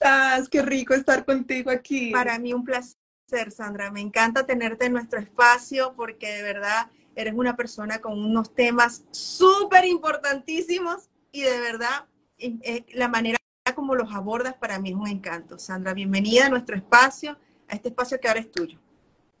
Ale, ¿cómo estás? Qué rico estar contigo aquí. Para mí un placer, Sandra. Me encanta tenerte en nuestro espacio porque de verdad eres una persona con unos temas súper importantísimos y de verdad eh, la manera como los abordas para mí es un encanto. Sandra, bienvenida a nuestro espacio, a este espacio que ahora es tuyo.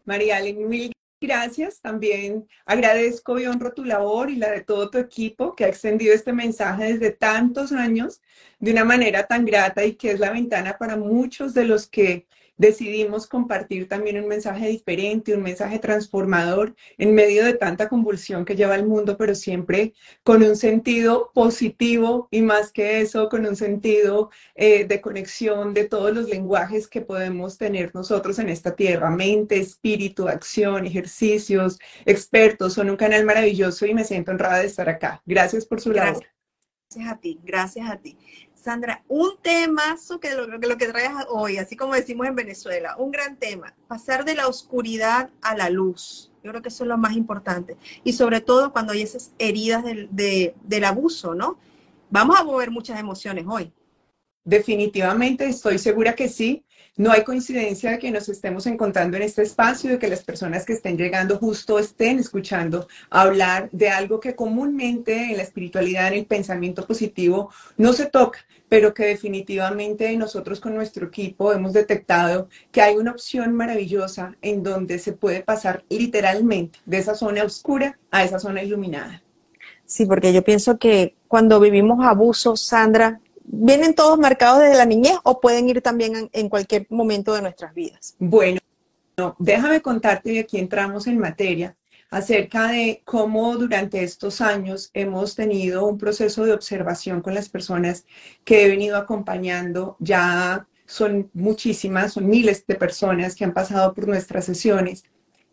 María mil gracias. También agradezco y honro tu labor y la de todo tu equipo que ha extendido este mensaje desde tantos años de una manera tan grata y que es la ventana para muchos de los que decidimos compartir también un mensaje diferente, un mensaje transformador en medio de tanta convulsión que lleva el mundo, pero siempre con un sentido positivo y más que eso, con un sentido eh, de conexión de todos los lenguajes que podemos tener nosotros en esta tierra, mente, espíritu, acción, ejercicios, expertos. Son un canal maravilloso y me siento honrada de estar acá. Gracias por su labor. Gracias a ti, gracias a ti. Sandra, un temazo que lo, que lo que traes hoy, así como decimos en Venezuela, un gran tema, pasar de la oscuridad a la luz. Yo creo que eso es lo más importante. Y sobre todo cuando hay esas heridas del, del abuso, ¿no? Vamos a mover muchas emociones hoy. Definitivamente, estoy segura que sí. No hay coincidencia de que nos estemos encontrando en este espacio, de que las personas que estén llegando justo estén escuchando hablar de algo que comúnmente en la espiritualidad, en el pensamiento positivo, no se toca, pero que definitivamente nosotros con nuestro equipo hemos detectado que hay una opción maravillosa en donde se puede pasar literalmente de esa zona oscura a esa zona iluminada. Sí, porque yo pienso que cuando vivimos abuso, Sandra, ¿Vienen todos marcados desde la niñez o pueden ir también en, cualquier momento de nuestras vidas? Bueno, déjame contarte y aquí entramos en materia acerca de cómo durante estos años hemos tenido un proceso de observación con las personas que he venido acompañando. Ya son muchísimas, son miles de personas que han pasado por nuestras sesiones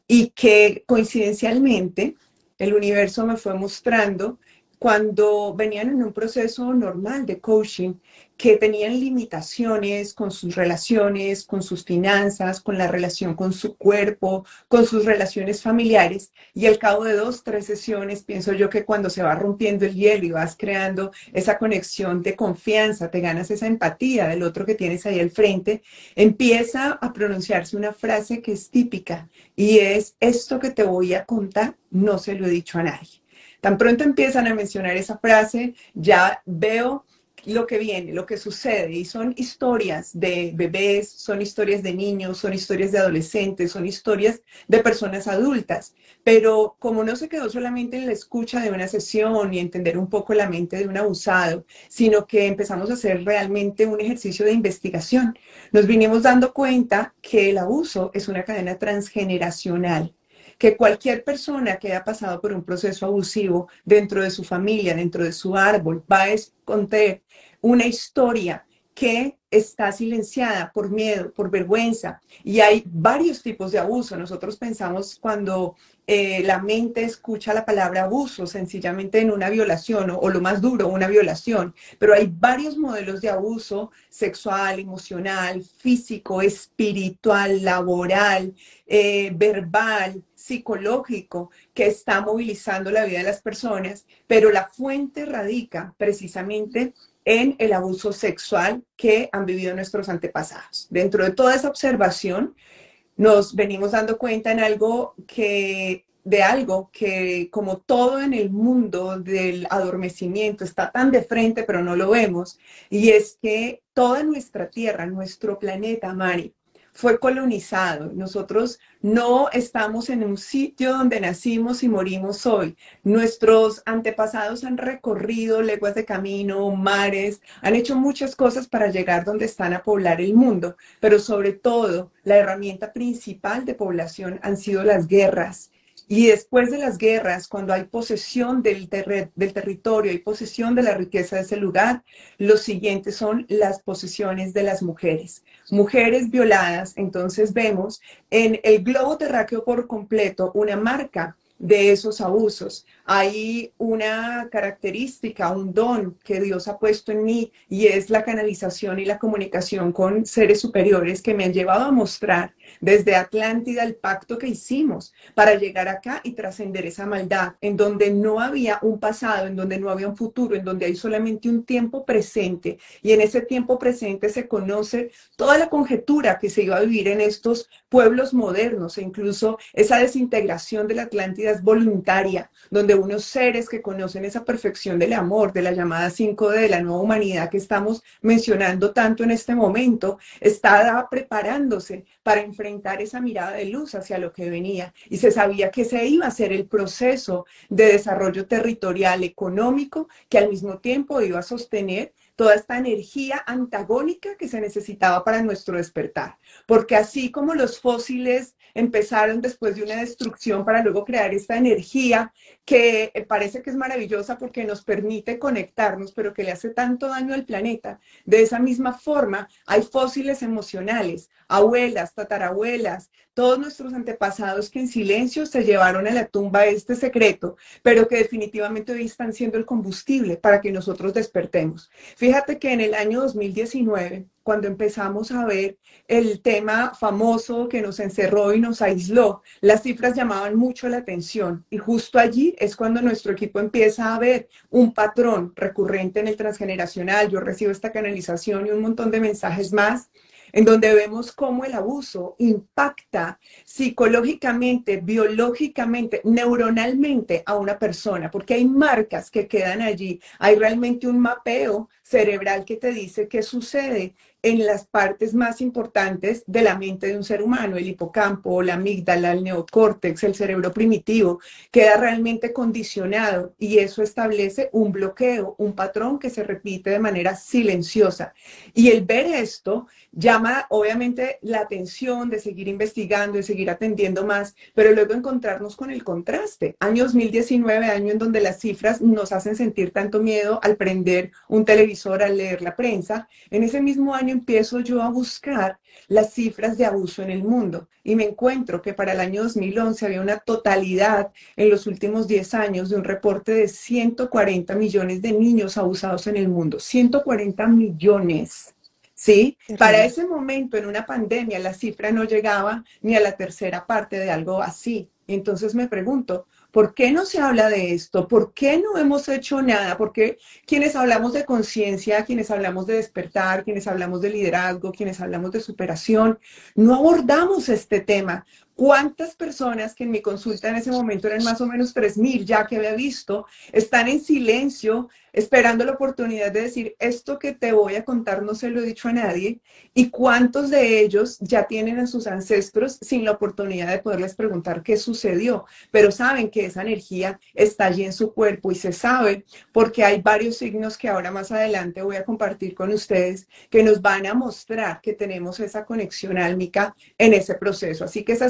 y que coincidencialmente el universo me fue mostrando cuando venían en un proceso normal de coaching, que tenían limitaciones con sus relaciones, con sus finanzas, con la relación con su cuerpo, con sus relaciones familiares. Y al cabo de dos, tres sesiones, pienso yo que cuando se va rompiendo el hielo y vas creando esa conexión de confianza, te ganas esa empatía del otro que tienes ahí al frente, empieza a pronunciarse una frase que es típica y es, esto que te voy a contar, no se lo he dicho a nadie. Tan pronto empiezan a mencionar esa frase, ya veo lo que viene, lo que sucede, y son historias de bebés, son historias de niños, son historias de adolescentes, son historias de personas adultas. Pero como no se quedó solamente en la escucha de una sesión y entender un poco la mente de un abusado, sino que empezamos a hacer realmente un ejercicio de investigación, nos vinimos dando cuenta que el abuso es una cadena transgeneracional que cualquier persona que haya pasado por un proceso abusivo dentro de su familia, dentro de su árbol, va a contar una historia que está silenciada por miedo, por vergüenza. Y hay varios tipos de abuso. Nosotros pensamos cuando eh, la mente escucha la palabra abuso, sencillamente en una violación o, lo más duro, una violación. Pero hay varios modelos de abuso sexual, emocional, físico, espiritual, laboral, eh, verbal, psicológico que está movilizando la vida de las personas, pero la fuente radica precisamente en el abuso sexual que han vivido nuestros antepasados. Dentro de toda esa observación, nos venimos dando cuenta en algo que de algo que como todo en el mundo del adormecimiento está tan de frente pero no lo vemos y es que toda nuestra tierra, nuestro planeta, Mari, fue colonizado. Nosotros no estamos en un sitio donde nacimos y morimos hoy. Nuestros antepasados han recorrido leguas de camino, mares, han hecho muchas cosas para llegar donde están a poblar el mundo, pero sobre todo la herramienta principal de población han sido las guerras y después de las guerras, cuando hay posesión del, del territorio y posesión de la riqueza de ese lugar, los siguientes son las posesiones de las mujeres. Mujeres violadas, entonces vemos en el globo terráqueo por completo una marca de esos abusos. Hay una característica, un don que Dios ha puesto en mí y es la canalización y la comunicación con seres superiores que me han llevado a mostrar desde Atlántida el pacto que hicimos para llegar acá y trascender esa maldad, en donde no había un pasado, en donde no había un futuro, en donde hay solamente un tiempo presente. Y en ese tiempo presente se conoce toda la conjetura que se iba a vivir en estos pueblos modernos e incluso esa desintegración de la Atlántida es voluntaria, donde unos seres que conocen esa perfección del amor, de la llamada 5D de la nueva humanidad que estamos mencionando tanto en este momento, está preparándose para enfrentar esa mirada de luz hacia lo que venía. Y se sabía que se iba a ser el proceso de desarrollo territorial económico que al mismo tiempo iba a sostener toda esta energía antagónica que se necesitaba para nuestro despertar. Porque así como los fósiles empezaron después de una destrucción para luego crear esta energía que eh, parece que es maravillosa porque nos permite conectarnos, pero que le hace tanto daño al planeta. De esa misma forma, hay fósiles emocionales, abuelas, tatarabuelas, todos nuestros antepasados que en silencio se llevaron a la tumba este secreto, pero que definitivamente hoy están siendo el combustible para que nosotros despertemos. Fíjate que en el año 2019, cuando empezamos a ver el tema famoso que nos encerró y nos aisló, las cifras llamaban mucho la atención y justo allí es cuando nuestro equipo empieza a ver un patrón recurrente en el transgeneracional. Yo recibo esta canalización y un montón de mensajes más en donde vemos cómo el abuso impacta psicológicamente, biológicamente, neuronalmente a una persona, porque hay marcas que quedan allí, hay realmente un mapeo cerebral que te dice qué sucede en las partes más importantes de la mente de un ser humano, el hipocampo, la amígdala, el neocórtex, el cerebro primitivo, queda realmente condicionado y eso establece un bloqueo, un patrón que se repite de manera silenciosa. Y el ver esto llama obviamente la atención de seguir investigando, de seguir atendiendo más, pero luego encontrarnos con el contraste. Año 2019, año en donde las cifras nos hacen sentir tanto miedo al prender un televisor, al leer la prensa. En ese mismo año empiezo yo a buscar las cifras de abuso en el mundo y me encuentro que para el año 2011 había una totalidad en los últimos 10 años de un reporte de 140 millones de niños abusados en el mundo. 140 millones. ¿sí? Para ese momento, en una pandemia, la cifra no llegaba ni a la tercera parte de algo así. Entonces me pregunto, ¿Por qué no se habla de esto? ¿Por qué no hemos hecho nada? Porque quienes hablamos de conciencia, quienes hablamos de despertar, quienes hablamos de liderazgo, quienes hablamos de superación, no abordamos este tema? ¿Cuántas personas que en mi consulta en ese momento eran más o menos 3.000 ya que había visto, están en silencio esperando la oportunidad de decir, esto que te voy a contar no se lo he dicho a nadie, y cuántos de ellos ya tienen a sus ancestros sin la oportunidad de poderles preguntar qué sucedió, pero saben que esa energía está allí en su cuerpo y se sabe porque hay varios signos que ahora más adelante voy a compartir con ustedes que nos van a mostrar que tenemos esa conexión álmica en ese proceso. Así que esa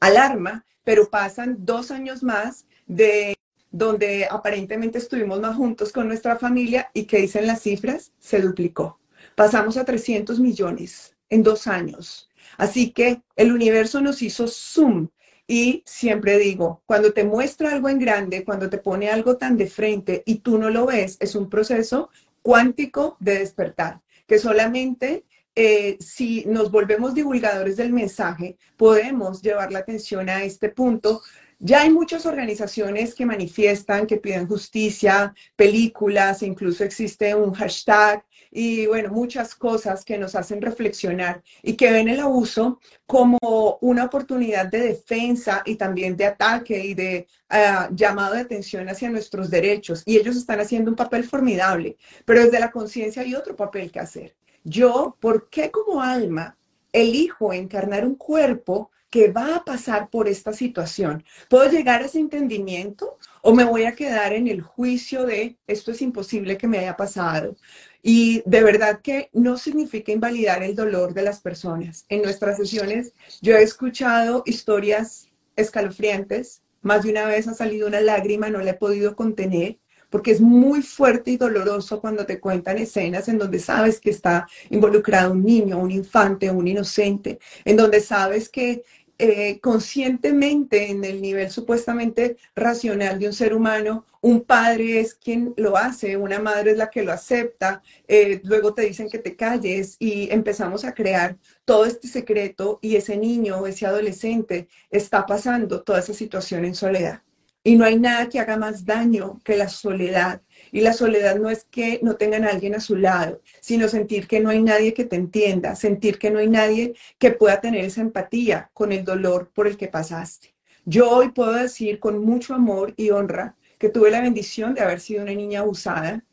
alarma, pero pasan dos años más de donde aparentemente estuvimos más juntos con nuestra familia y que dicen las cifras, se duplicó. Pasamos a 300 millones en dos años. Así que el universo nos hizo zoom. Y siempre digo, cuando te muestra algo en grande, cuando te pone algo tan de frente y tú no lo ves, es un proceso cuántico de despertar, que solamente eh, si nos volvemos divulgadores del mensaje, podemos llevar la atención a este punto ya hay muchas organizaciones que manifiestan, que piden justicia, películas, incluso existe un hashtag y bueno, muchas cosas que nos hacen reflexionar y que ven el abuso como una oportunidad de defensa y también de ataque y de ah, llamado de atención hacia nuestros derechos. Y ellos están haciendo un papel formidable, pero desde la conciencia hay otro papel que hacer. Yo, ¿por qué como alma elijo encarnar un cuerpo que va a pasar por esta situación. ¿Puedo llegar a ese entendimiento o me voy a quedar en el juicio de esto es imposible que me haya pasado? Y de verdad que no significa invalidar el dolor de las personas. En nuestras sesiones yo he escuchado historias escalofriantes. Más de una vez ha salido una lágrima, no la he podido contener porque es muy fuerte y doloroso cuando te cuentan escenas en donde sabes que está involucrado un niño, un infante, un inocente, en donde sabes que eh, conscientemente en el nivel supuestamente racional de un ser humano, un padre es quien lo hace, una madre es la que lo acepta, eh, luego te dicen que te calles y empezamos a crear todo este secreto y ese niño, ese adolescente está pasando toda esa situación en soledad. Y no hay nada que haga más daño que la soledad. Y la soledad no es que no tengan a alguien a su lado, sino sentir que no hay nadie que te entienda, sentir que no hay nadie que pueda tener esa empatía con el dolor por el que pasaste. Yo hoy puedo decir con mucho amor y honra que tuve la bendición de haber sido una niña abusada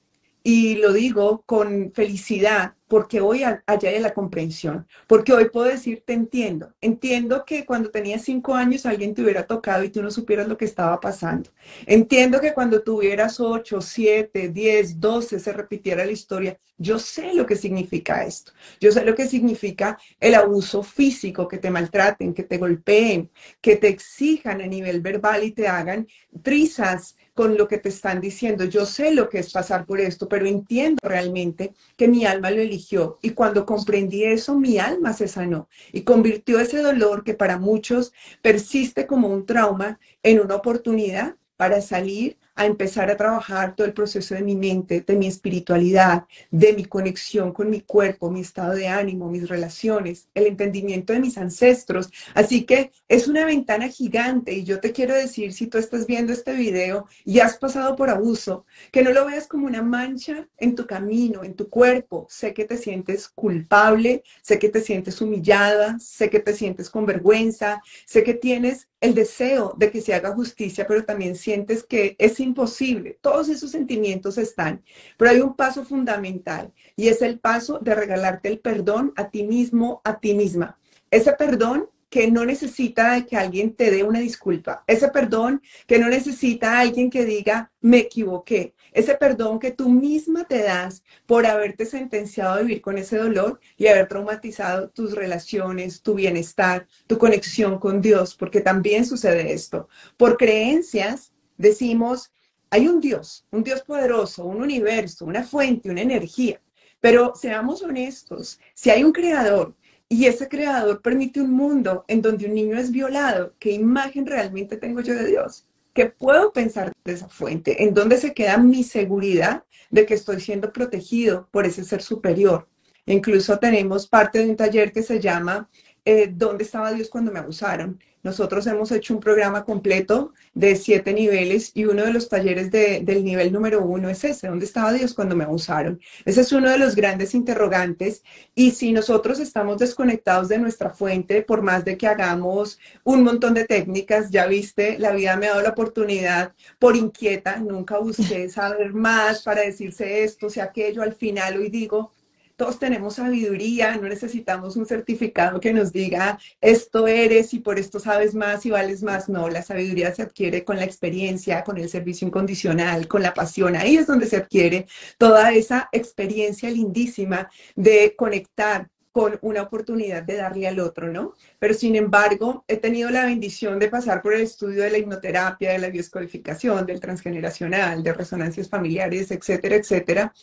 y lo digo con felicidad porque hoy allá la comprensión, porque hoy puedo decir, te entiendo, entiendo que cuando tenías cinco años alguien te hubiera tocado y tú no supieras lo que estaba pasando. Entiendo que cuando tuvieras ocho, siete, diez, doce, se repitiera la historia. Yo sé lo que significa esto. Yo sé lo que significa el abuso físico, que te maltraten, que te golpeen, que te exijan a nivel verbal y te hagan trizas con lo que te están diciendo. Yo sé lo que es pasar por esto, pero entiendo realmente que mi alma lo eligió. Y cuando comprendí eso, mi alma se sanó y convirtió ese dolor que para muchos persiste como un trauma en una oportunidad para salir a empezar a trabajar todo el proceso de mi mente, de mi espiritualidad, de mi conexión con mi cuerpo, mi estado de ánimo, mis relaciones, el entendimiento de mis ancestros. Así que es una ventana gigante y yo te quiero decir, si tú estás viendo este video y has pasado por abuso, que no lo veas como una mancha en tu camino, en tu cuerpo. Sé que te sientes culpable, sé que te sientes humillada, sé que te sientes con vergüenza, sé que tienes el deseo de que se haga justicia, pero también sientes que es imposible. Todos esos sentimientos están, pero hay un paso fundamental y es el paso de regalarte el perdón a ti mismo, a ti misma. Ese perdón que no necesita que alguien te dé una disculpa, ese perdón que no necesita alguien que diga me equivoqué, ese perdón que tú misma te das por haberte sentenciado a vivir con ese dolor y haber traumatizado tus relaciones, tu bienestar, tu conexión con Dios, porque también sucede esto. Por creencias decimos, hay un Dios, un Dios poderoso, un universo, una fuente, una energía, pero seamos honestos, si hay un creador y ese creador permite un mundo en donde un niño es violado, ¿qué imagen realmente tengo yo de Dios? ¿Qué puedo pensar de esa fuente? ¿En dónde se queda mi seguridad de que estoy siendo protegido por ese ser superior? Incluso tenemos parte de un taller que se llama eh, ¿Dónde estaba Dios cuando me abusaron? Nosotros hemos hecho un programa completo de siete niveles y uno de los talleres del nivel número uno es ese, ¿dónde estaba Dios cuando me abusaron? Ese es uno de los grandes interrogantes y si nosotros estamos desconectados de nuestra fuente, por más de que hagamos un montón de técnicas, ya viste, la vida me ha dado la oportunidad por inquieta, nunca busqué saber más para decirse esto, sea aquello, al final hoy digo, todos tenemos sabiduría, no necesitamos un certificado que nos diga esto eres y por esto sabes más y vales más. No, la sabiduría se adquiere con la experiencia, con el servicio incondicional, con la pasión. Ahí es donde se adquiere toda esa experiencia lindísima de conectar con una oportunidad de darle al otro, ¿no? Pero sin embargo, he tenido la bendición de pasar por el estudio de la hipnoterapia, de la bioscodificación, del transgeneracional, de resonancias familiares, etcétera, etcétera.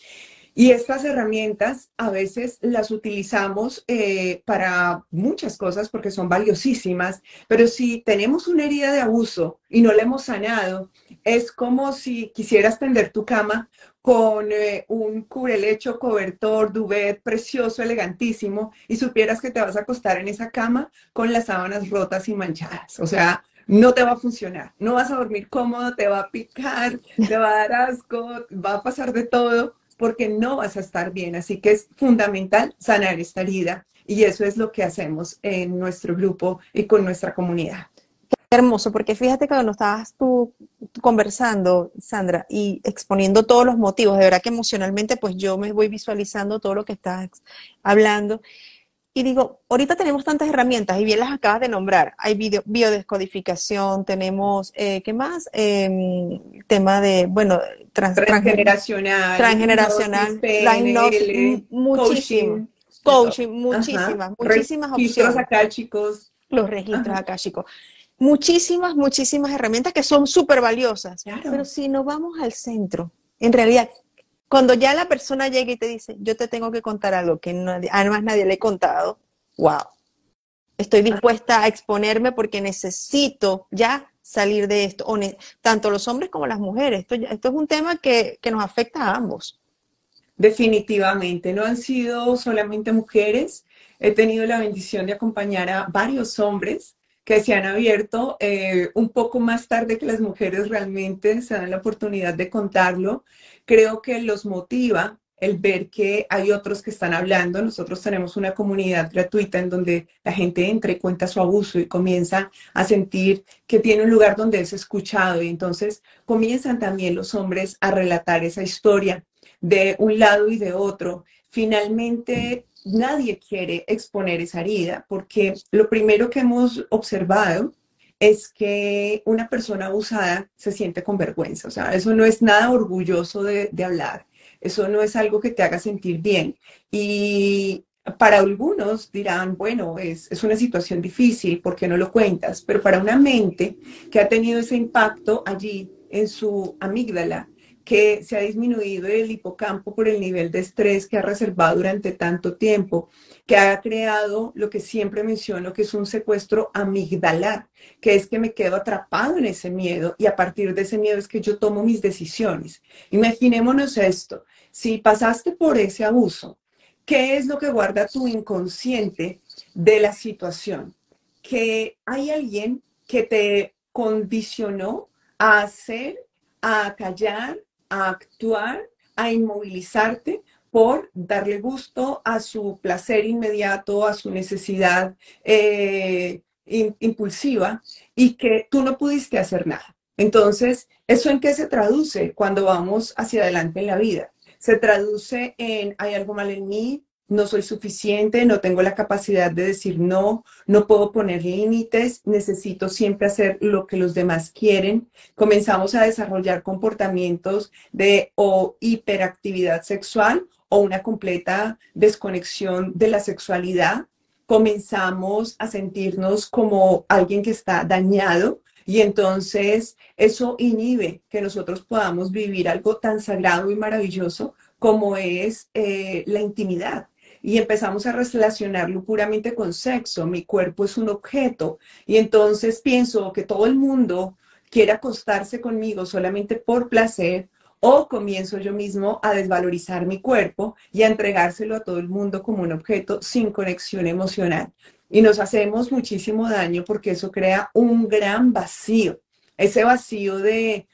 Y estas herramientas a veces las utilizamos eh, para muchas cosas porque son valiosísimas, pero si tenemos una herida de abuso y no la hemos sanado, es como si quisieras tender tu cama con eh, un cubrelecho, cobertor, duvet precioso, elegantísimo, y supieras que te vas a acostar en esa cama con las sábanas rotas y manchadas. O sea, no te va a funcionar, no vas a dormir cómodo, te va a picar, te va a dar asco, va a pasar de todo porque no vas a estar bien. Así que es fundamental sanar esta herida y eso es lo que hacemos en nuestro grupo y con nuestra comunidad. Qué hermoso, porque fíjate que cuando estabas tú conversando, Sandra, y exponiendo todos los motivos, de verdad que emocionalmente pues yo me voy visualizando todo lo que estás hablando. Y digo, ahorita tenemos tantas herramientas y bien las acabas de nombrar. Hay video, biodescodificación, tenemos, eh, ¿qué más? Eh, tema de, bueno, transgeneracional. Transgeneracional, la muchísimo. Coaching, muchísimas, muchísimas registros acá, chicos. Los registros acá, chicos. Muchísimas, muchísimas herramientas que son súper valiosas. Pero si no vamos al centro, en realidad, cuando ya la persona llega y te dice, yo te tengo que contar algo que además nadie le he contado, wow. estoy dispuesta a exponerme porque necesito ya salir de esto, tanto los hombres como las mujeres. Esto, esto es un tema que, que nos afecta a ambos. Definitivamente, no han sido solamente mujeres, he tenido la bendición de acompañar a varios hombres que se han abierto eh, un poco más tarde que las mujeres realmente se dan la oportunidad de contarlo. Creo que los motiva el ver que hay otros que están hablando. Nosotros tenemos una comunidad gratuita en donde la gente entra y cuenta su abuso y comienza a sentir que tiene un lugar donde es escuchado y entonces comienzan también los hombres a relatar esa historia de un lado y de otro. Finalmente, nadie quiere exponer esa herida porque lo primero que hemos observado es que una persona abusada se siente con vergüenza. O sea, eso no es nada orgulloso de, hablar. Eso no es algo que te haga sentir bien. Y para algunos dirán, bueno, es, es, una situación difícil, ¿por qué no lo cuentas? Pero para una mente que ha tenido ese impacto allí en su amígdala, que se ha disminuido el hipocampo por el nivel de estrés que ha reservado durante tanto tiempo, que ha creado lo que siempre menciono, que es un secuestro amigdalar, que es que me quedo atrapado en ese miedo y a partir de ese miedo es que yo tomo mis decisiones. Imaginémonos esto, si pasaste por ese abuso, ¿qué es lo que guarda tu inconsciente de la situación? Que hay alguien que te condicionó a hacer, a callar, a actuar, a inmovilizarte por darle gusto a su placer inmediato, a su necesidad eh, impulsiva y que tú no pudiste hacer nada. Entonces, ¿eso en qué se traduce cuando vamos hacia adelante en la vida? Se traduce en hay algo mal en mí, no soy suficiente, no tengo la capacidad de decir no, no puedo poner límites, necesito siempre hacer lo que los demás quieren. Comenzamos a desarrollar comportamientos de o hiperactividad sexual o una completa desconexión de la sexualidad. Comenzamos a sentirnos como alguien que está dañado, y entonces eso inhibe que nosotros podamos vivir algo tan sagrado y maravilloso como es eh, la intimidad y empezamos a relacionarlo puramente con sexo. Mi cuerpo es un objeto y entonces pienso que todo el mundo quiere acostarse conmigo solamente por placer o comienzo yo mismo a desvalorizar mi cuerpo y a entregárselo a todo el mundo como un objeto sin conexión emocional. Y nos hacemos muchísimo daño porque eso crea un gran vacío. Ese vacío de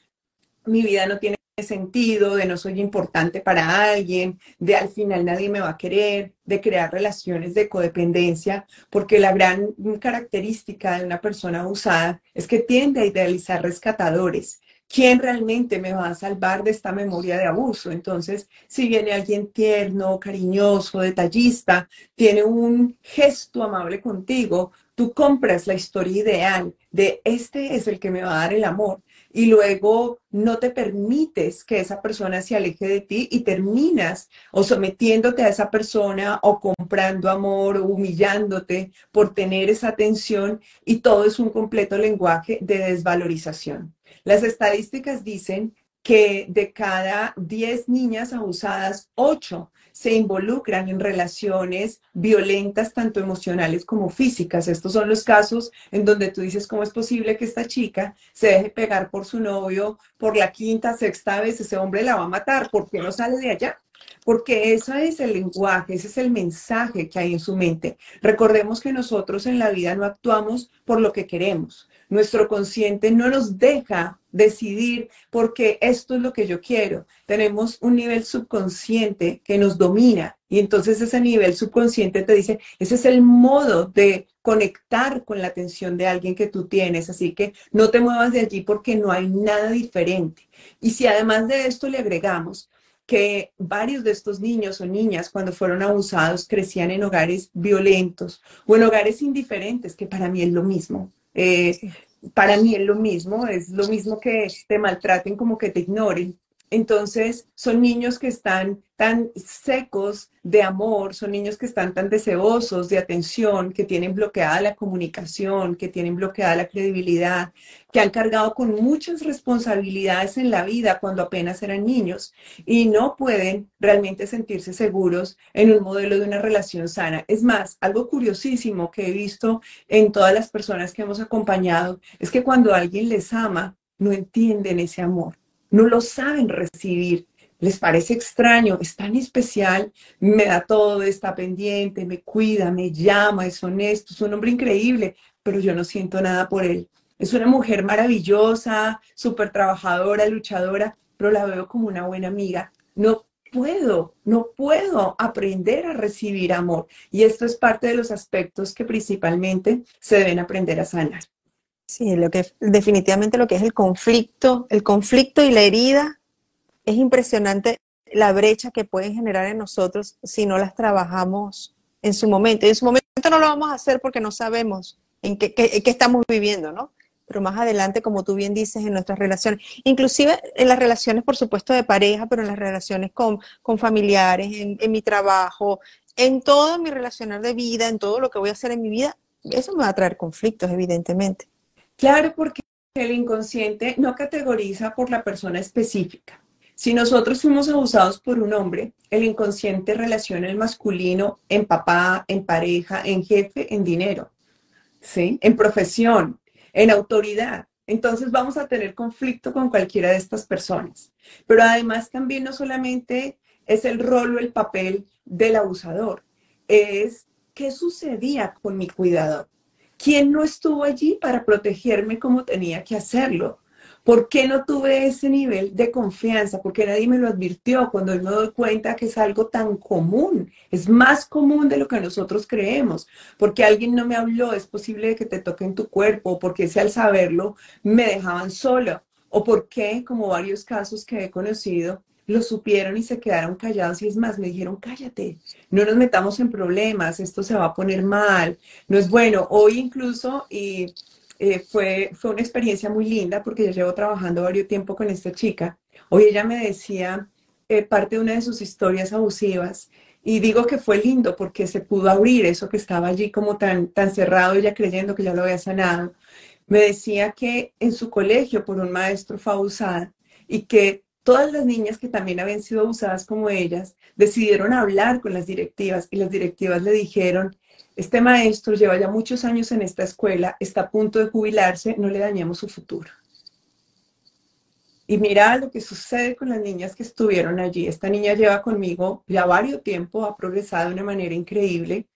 mi vida no tiene sentido, de no soy importante para alguien, de al final nadie me va a querer, de crear relaciones de codependencia, porque la gran característica de una persona abusada es que tiende a idealizar rescatadores. ¿Quién realmente me va a salvar de esta memoria de abuso? Entonces, si viene alguien tierno, cariñoso, detallista, tiene un gesto amable contigo, tú compras la historia ideal de este es el que me va a dar el amor y luego no te permites que esa persona se aleje de ti y terminas o sometiéndote a esa persona o comprando amor o humillándote por tener esa atención y todo es un completo lenguaje de desvalorización. Las estadísticas dicen que de cada 10 niñas abusadas, 8 se involucran en relaciones violentas, tanto emocionales como físicas. Estos son los casos en donde tú dices, ¿cómo es posible que esta chica se deje pegar por su novio por la quinta, sexta vez? Ese hombre la va a matar. ¿Por qué no sale de allá? Porque eso es el lenguaje, ese es el mensaje que hay en su mente. Recordemos que nosotros en la vida no actuamos por lo que queremos. Nuestro consciente no nos deja decidir porque esto es lo que yo quiero. Tenemos un nivel subconsciente que nos domina y entonces ese nivel subconsciente te dice, ese es el modo de conectar con la atención de alguien que tú tienes, así que no te muevas de allí porque no hay nada diferente. Y si además de esto le agregamos que varios de estos niños o niñas cuando fueron abusados crecían en hogares violentos o en hogares indiferentes, que para mí es lo mismo. Eh, para mí es lo mismo, es lo mismo que te maltraten como que te ignoren. Entonces, son niños que están tan secos de amor, son niños que están tan deseosos de atención, que tienen bloqueada la comunicación, que tienen bloqueada la credibilidad, que han cargado con muchas responsabilidades en la vida cuando apenas eran niños y no pueden realmente sentirse seguros en un modelo de una relación sana. Es más, algo curiosísimo que he visto en todas las personas que hemos acompañado es que cuando alguien les ama, no entienden ese amor no lo saben recibir. Les parece extraño, es tan especial, me da todo, está pendiente, me cuida, me llama, es honesto, es un hombre increíble, pero yo no siento nada por él. Es una mujer maravillosa, súper trabajadora, luchadora, pero la veo como una buena amiga. No puedo, no puedo aprender a recibir amor. Y esto es parte de los aspectos que principalmente se deben aprender a sanar. Sí, lo que definitivamente lo que es el conflicto, el conflicto y la herida es impresionante la brecha que pueden generar en nosotros si no las trabajamos en su momento. Y en su momento no lo vamos a hacer porque no sabemos en qué, estamos viviendo, ¿no? Pero más adelante, como tú bien dices, en nuestras relaciones, inclusive en las relaciones, por supuesto, de pareja, pero en las relaciones con, con familiares, en, en mi trabajo, en todo mi relacionar de vida, en todo lo que voy a hacer en mi vida, eso me va a traer conflictos, evidentemente. Claro, porque el inconsciente no categoriza por la persona específica. Si nosotros fuimos abusados por un hombre, el inconsciente relaciona el masculino en papá, en pareja, en jefe, en dinero, ¿sí? En profesión, en autoridad. Entonces vamos a tener conflicto con cualquiera de estas personas. Pero además también no solamente es el rol o el papel del abusador, es qué sucedía con mi cuidador. ¿Quién no estuvo allí para protegerme como tenía que hacerlo? ¿Por qué no tuve ese nivel de confianza? Porque nadie me lo advirtió cuando me doy cuenta que es algo tan común. Es más común de lo que nosotros creemos. Porque alguien no me habló, es posible que te toque en tu cuerpo, porque ese al saberlo me dejaban sola. O porque, como varios casos que he conocido, lo supieron y se quedaron callados y es más, me dijeron, cállate, no nos metamos en problemas, esto se va a poner mal, no es bueno. Hoy incluso, y eh, fue, fue una experiencia muy linda porque yo llevo trabajando varios tiempo con esta chica. Hoy ella me decía eh, parte de una de sus historias abusivas y digo que fue lindo porque se pudo abrir eso que estaba allí como tan, tan cerrado, ella creyendo que ya lo había sanado. Me decía que en su colegio por un maestro fue abusada y que todas las niñas que también habían sido abusadas como ellas decidieron hablar con las directivas y las directivas le dijeron, este maestro lleva ya muchos años en esta escuela, está a punto de jubilarse, no le dañemos su futuro. Y mira lo que sucede con las niñas que estuvieron allí. Esta niña lleva conmigo ya varios tiempo, ha progresado de una manera increíble,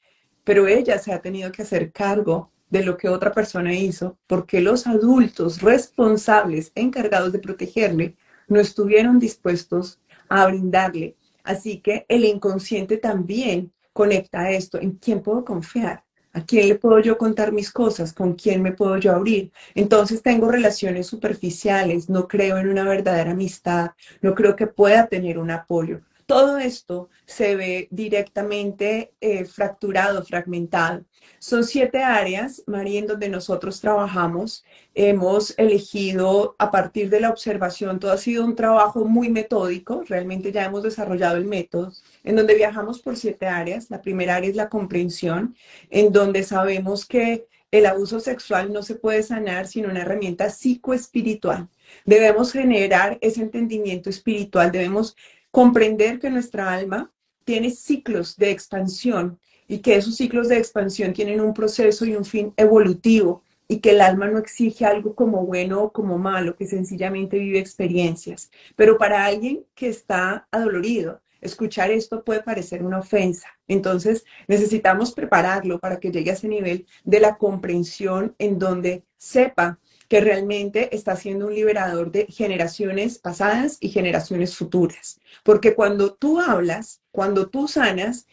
pero ella se ha tenido que hacer cargo de lo que otra persona hizo, porque los adultos responsables, encargados de protegerle, no estuvieron dispuestos a brindarle. Así que el inconsciente también conecta esto. ¿En quién puedo confiar? ¿A quién le puedo yo contar mis cosas? ¿Con quién me puedo yo abrir? Entonces tengo relaciones superficiales, no creo en una verdadera amistad, no creo que pueda tener un apoyo. Todo esto se ve directamente eh, fracturado, fragmentado. Son siete áreas, María, en donde nosotros trabajamos. Hemos elegido a partir de la observación, todo ha sido un trabajo muy metódico, realmente ya hemos desarrollado el método, en donde viajamos por siete áreas. La primera área es la comprensión, en donde sabemos que el abuso sexual no se puede sanar sin una herramienta psicoespiritual. Debemos generar ese entendimiento espiritual, debemos comprender que nuestra alma tiene ciclos de expansión y que esos ciclos de expansión tienen un proceso y un fin evolutivo y que el alma no exige algo como bueno o como malo, que sencillamente vive experiencias. Pero para alguien que está adolorido, escuchar esto puede parecer una ofensa. Entonces necesitamos prepararlo para que llegue a ese nivel de la comprensión en donde sepa que realmente está siendo un liberador de generaciones pasadas y generaciones futuras. Porque cuando tú hablas, cuando tú sanas,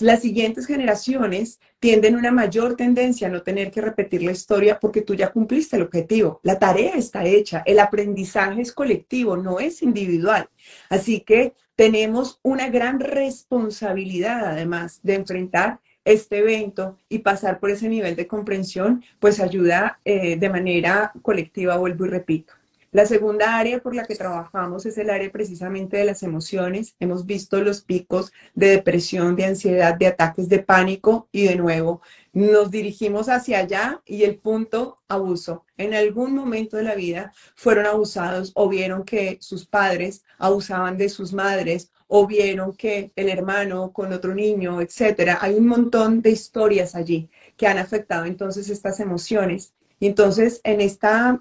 las siguientes generaciones tienden una mayor tendencia a no tener que repetir la historia porque tú ya cumpliste el objetivo. La tarea está hecha, el aprendizaje es colectivo, no es individual. Así que tenemos una gran responsabilidad además de enfrentar este evento y pasar por ese nivel de comprensión, pues ayuda eh, de manera colectiva, vuelvo y repito. La segunda área por la que trabajamos es el área precisamente de las emociones. Hemos visto los picos de depresión, de ansiedad, de ataques de pánico y de nuevo nos dirigimos hacia allá y el punto abuso. En algún momento de la vida fueron abusados o vieron que sus padres abusaban de sus madres o vieron que el hermano con otro niño, etcétera. Hay un montón de historias allí que han afectado entonces estas emociones. Y entonces en esta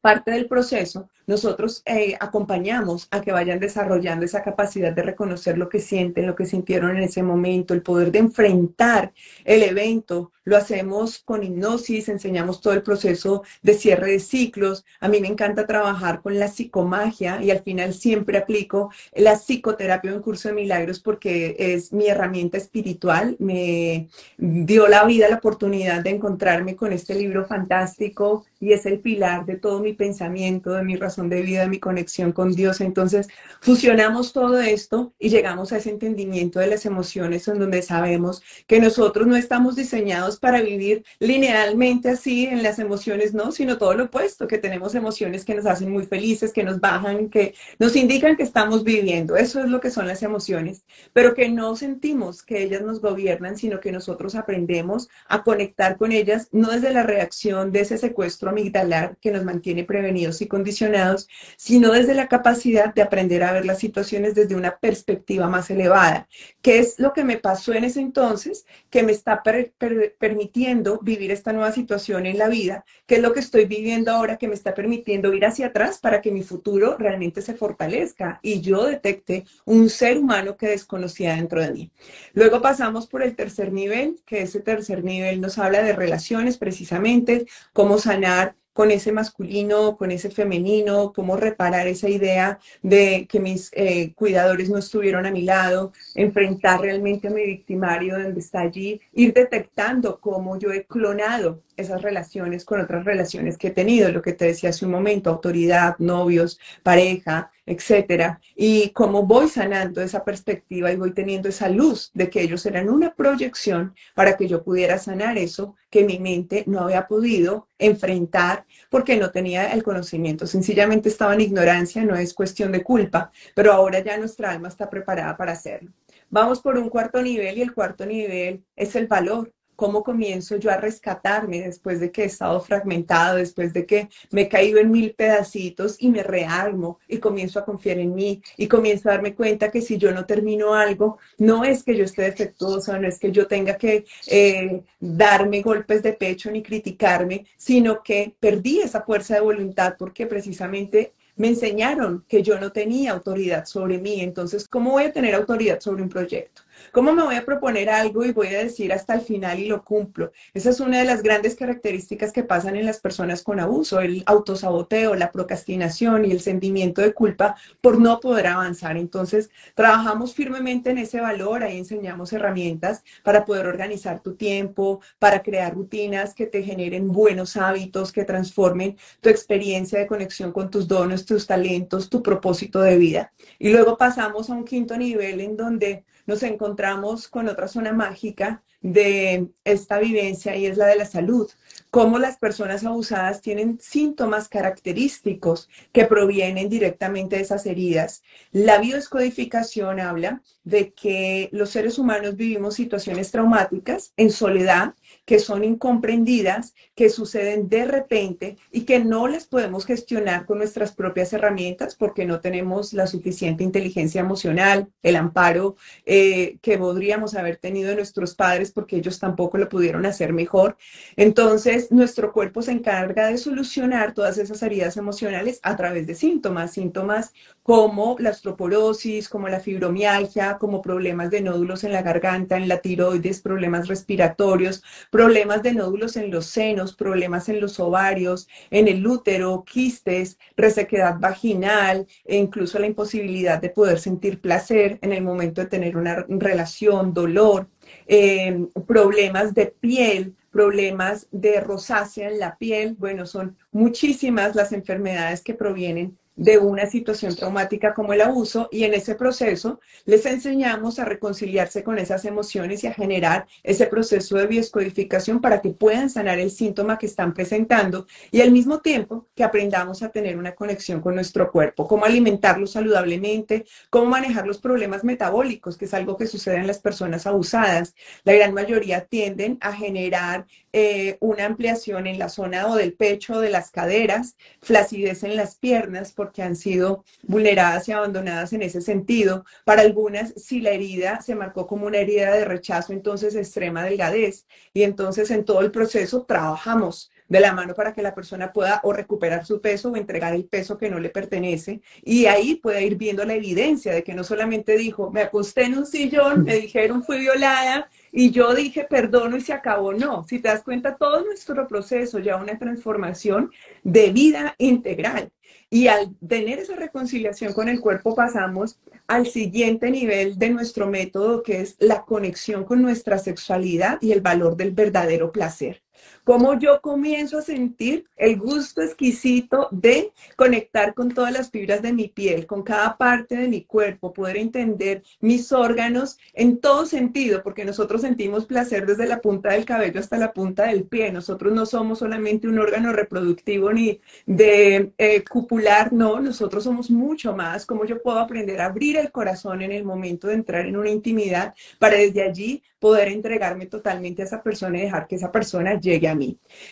parte del proceso nosotros eh, acompañamos a que vayan desarrollando esa capacidad de reconocer lo que sienten, lo que sintieron en ese momento, el poder de enfrentar el evento. Lo hacemos con hipnosis, enseñamos todo el proceso de cierre de ciclos. A mí me encanta trabajar con la psicomagia y al final siempre aplico la psicoterapia en curso de milagros porque es mi herramienta espiritual. Me dio la vida la oportunidad de encontrarme con este libro fantástico y es el pilar de todo mi pensamiento, de mi razón de vida, mi conexión con Dios. Entonces, fusionamos todo esto y llegamos a ese entendimiento de las emociones en donde sabemos que nosotros no estamos diseñados para vivir linealmente así en las emociones, no, sino todo lo opuesto, que tenemos emociones que nos hacen muy felices, que nos bajan, que nos indican que estamos viviendo. Eso es lo que son las emociones, pero que no sentimos que ellas nos gobiernan, sino que nosotros aprendemos a conectar con ellas, no desde la reacción de ese secuestro amigdalar que nos mantiene prevenidos y condicionados, sino desde la capacidad de aprender a ver las situaciones desde una perspectiva más elevada. ¿Qué es lo que me pasó en ese entonces que me está permitiendo vivir esta nueva situación en la vida? ¿Qué es lo que estoy viviendo ahora que me está permitiendo ir hacia atrás para que mi futuro realmente se fortalezca y yo detecte un ser humano que desconocía dentro de mí? Luego pasamos por el tercer nivel, que ese tercer nivel nos habla de relaciones precisamente, cómo sanar con ese masculino, con ese femenino, cómo reparar esa idea de que mis eh, cuidadores no estuvieron a mi lado, enfrentar realmente a mi victimario donde está allí, ir detectando cómo yo he clonado esas relaciones con otras relaciones que he tenido, lo que te decía hace un momento, autoridad, novios, pareja, etcétera, y cómo voy sanando esa perspectiva y voy teniendo esa luz de que ellos eran una proyección para que yo pudiera sanar eso que mi mente no había podido enfrentar porque no tenía el conocimiento, sencillamente estaba en ignorancia, no es cuestión de culpa, pero ahora ya nuestra alma está preparada para hacerlo. Vamos por un cuarto nivel y el cuarto nivel es el valor cómo comienzo yo a rescatarme después de que he estado fragmentado, después de que me he caído en mil pedacitos y me rearmo y comienzo a confiar en mí y comienzo a darme cuenta que si yo no termino algo, no es que yo esté defectuoso, no es que yo tenga que eh, darme golpes de pecho ni criticarme, sino que perdí esa fuerza de voluntad porque precisamente me enseñaron que yo no tenía autoridad sobre mí. Entonces, ¿cómo voy a tener autoridad sobre un proyecto? ¿Cómo me voy a proponer algo y voy a decir hasta el final y lo cumplo? Esa es una de las grandes características que pasan en las personas con abuso, el autosaboteo, la procrastinación y el sentimiento de culpa por no poder avanzar. Entonces, trabajamos firmemente en ese valor, ahí enseñamos herramientas para poder organizar tu tiempo, para crear rutinas que te generen buenos hábitos, que transformen tu experiencia de conexión con tus dones, tus talentos, tu propósito de vida. Y luego pasamos a un quinto nivel en donde nos encontramos con otra zona mágica de esta vivencia y es la de la salud. Cómo las personas abusadas tienen síntomas característicos que provienen directamente de esas heridas. La biodescodificación habla de que los seres humanos vivimos situaciones traumáticas en soledad que son incomprendidas, que suceden de repente y que no las podemos gestionar con nuestras propias herramientas porque no tenemos la suficiente inteligencia emocional, el amparo eh, que podríamos haber tenido de nuestros padres porque ellos tampoco lo pudieron hacer mejor. Entonces, nuestro cuerpo se encarga de solucionar todas esas heridas emocionales a través de síntomas, síntomas como la osteoporosis, como la fibromialgia, como problemas de nódulos en la garganta, en la tiroides, problemas respiratorios, problemas de nódulos en los senos, problemas en los ovarios, en el útero, quistes, resequedad vaginal e incluso la imposibilidad de poder sentir placer en el momento de tener una relación, dolor. eh, problemas de piel, problemas de rosácea en la piel. Bueno, son muchísimas las enfermedades que provienen de una situación traumática como el abuso y en ese proceso les enseñamos a reconciliarse con esas emociones y a generar ese proceso de bioscodificación para que puedan sanar el síntoma que están presentando y al mismo tiempo que aprendamos a tener una conexión con nuestro cuerpo, cómo alimentarlo saludablemente, cómo manejar los problemas metabólicos, que es algo que sucede en las personas abusadas. La gran mayoría tienden a generar eh, una ampliación en la zona o del pecho de las caderas, flacidez en las piernas porque han sido vulneradas y abandonadas en ese sentido. Para algunas, si la herida se marcó como una herida de rechazo, entonces extrema delgadez. Y entonces en todo el proceso trabajamos de la mano para que la persona pueda o recuperar su peso o entregar el peso que no le pertenece. Y ahí puede ir viendo la evidencia de que no solamente dijo, me acosté en un sillón, me dijeron fui violada, y yo dije, perdono y se acabó. No, si te das cuenta, todo nuestro proceso ya una transformación de vida integral. Y al tener esa reconciliación con el cuerpo pasamos al siguiente nivel de nuestro método, que es la conexión con nuestra sexualidad y el valor del verdadero placer cómo yo comienzo a sentir el gusto exquisito de conectar con todas las fibras de mi piel, con cada parte de mi cuerpo, poder entender mis órganos en todo sentido, porque nosotros sentimos placer desde la punta del cabello hasta la punta del pie. Nosotros no somos solamente un órgano reproductivo ni de eh, cupular, no, nosotros somos mucho más. Cómo yo puedo aprender a abrir el corazón en el momento de entrar en una intimidad para desde allí poder entregarme totalmente a esa persona y dejar que esa persona llegue a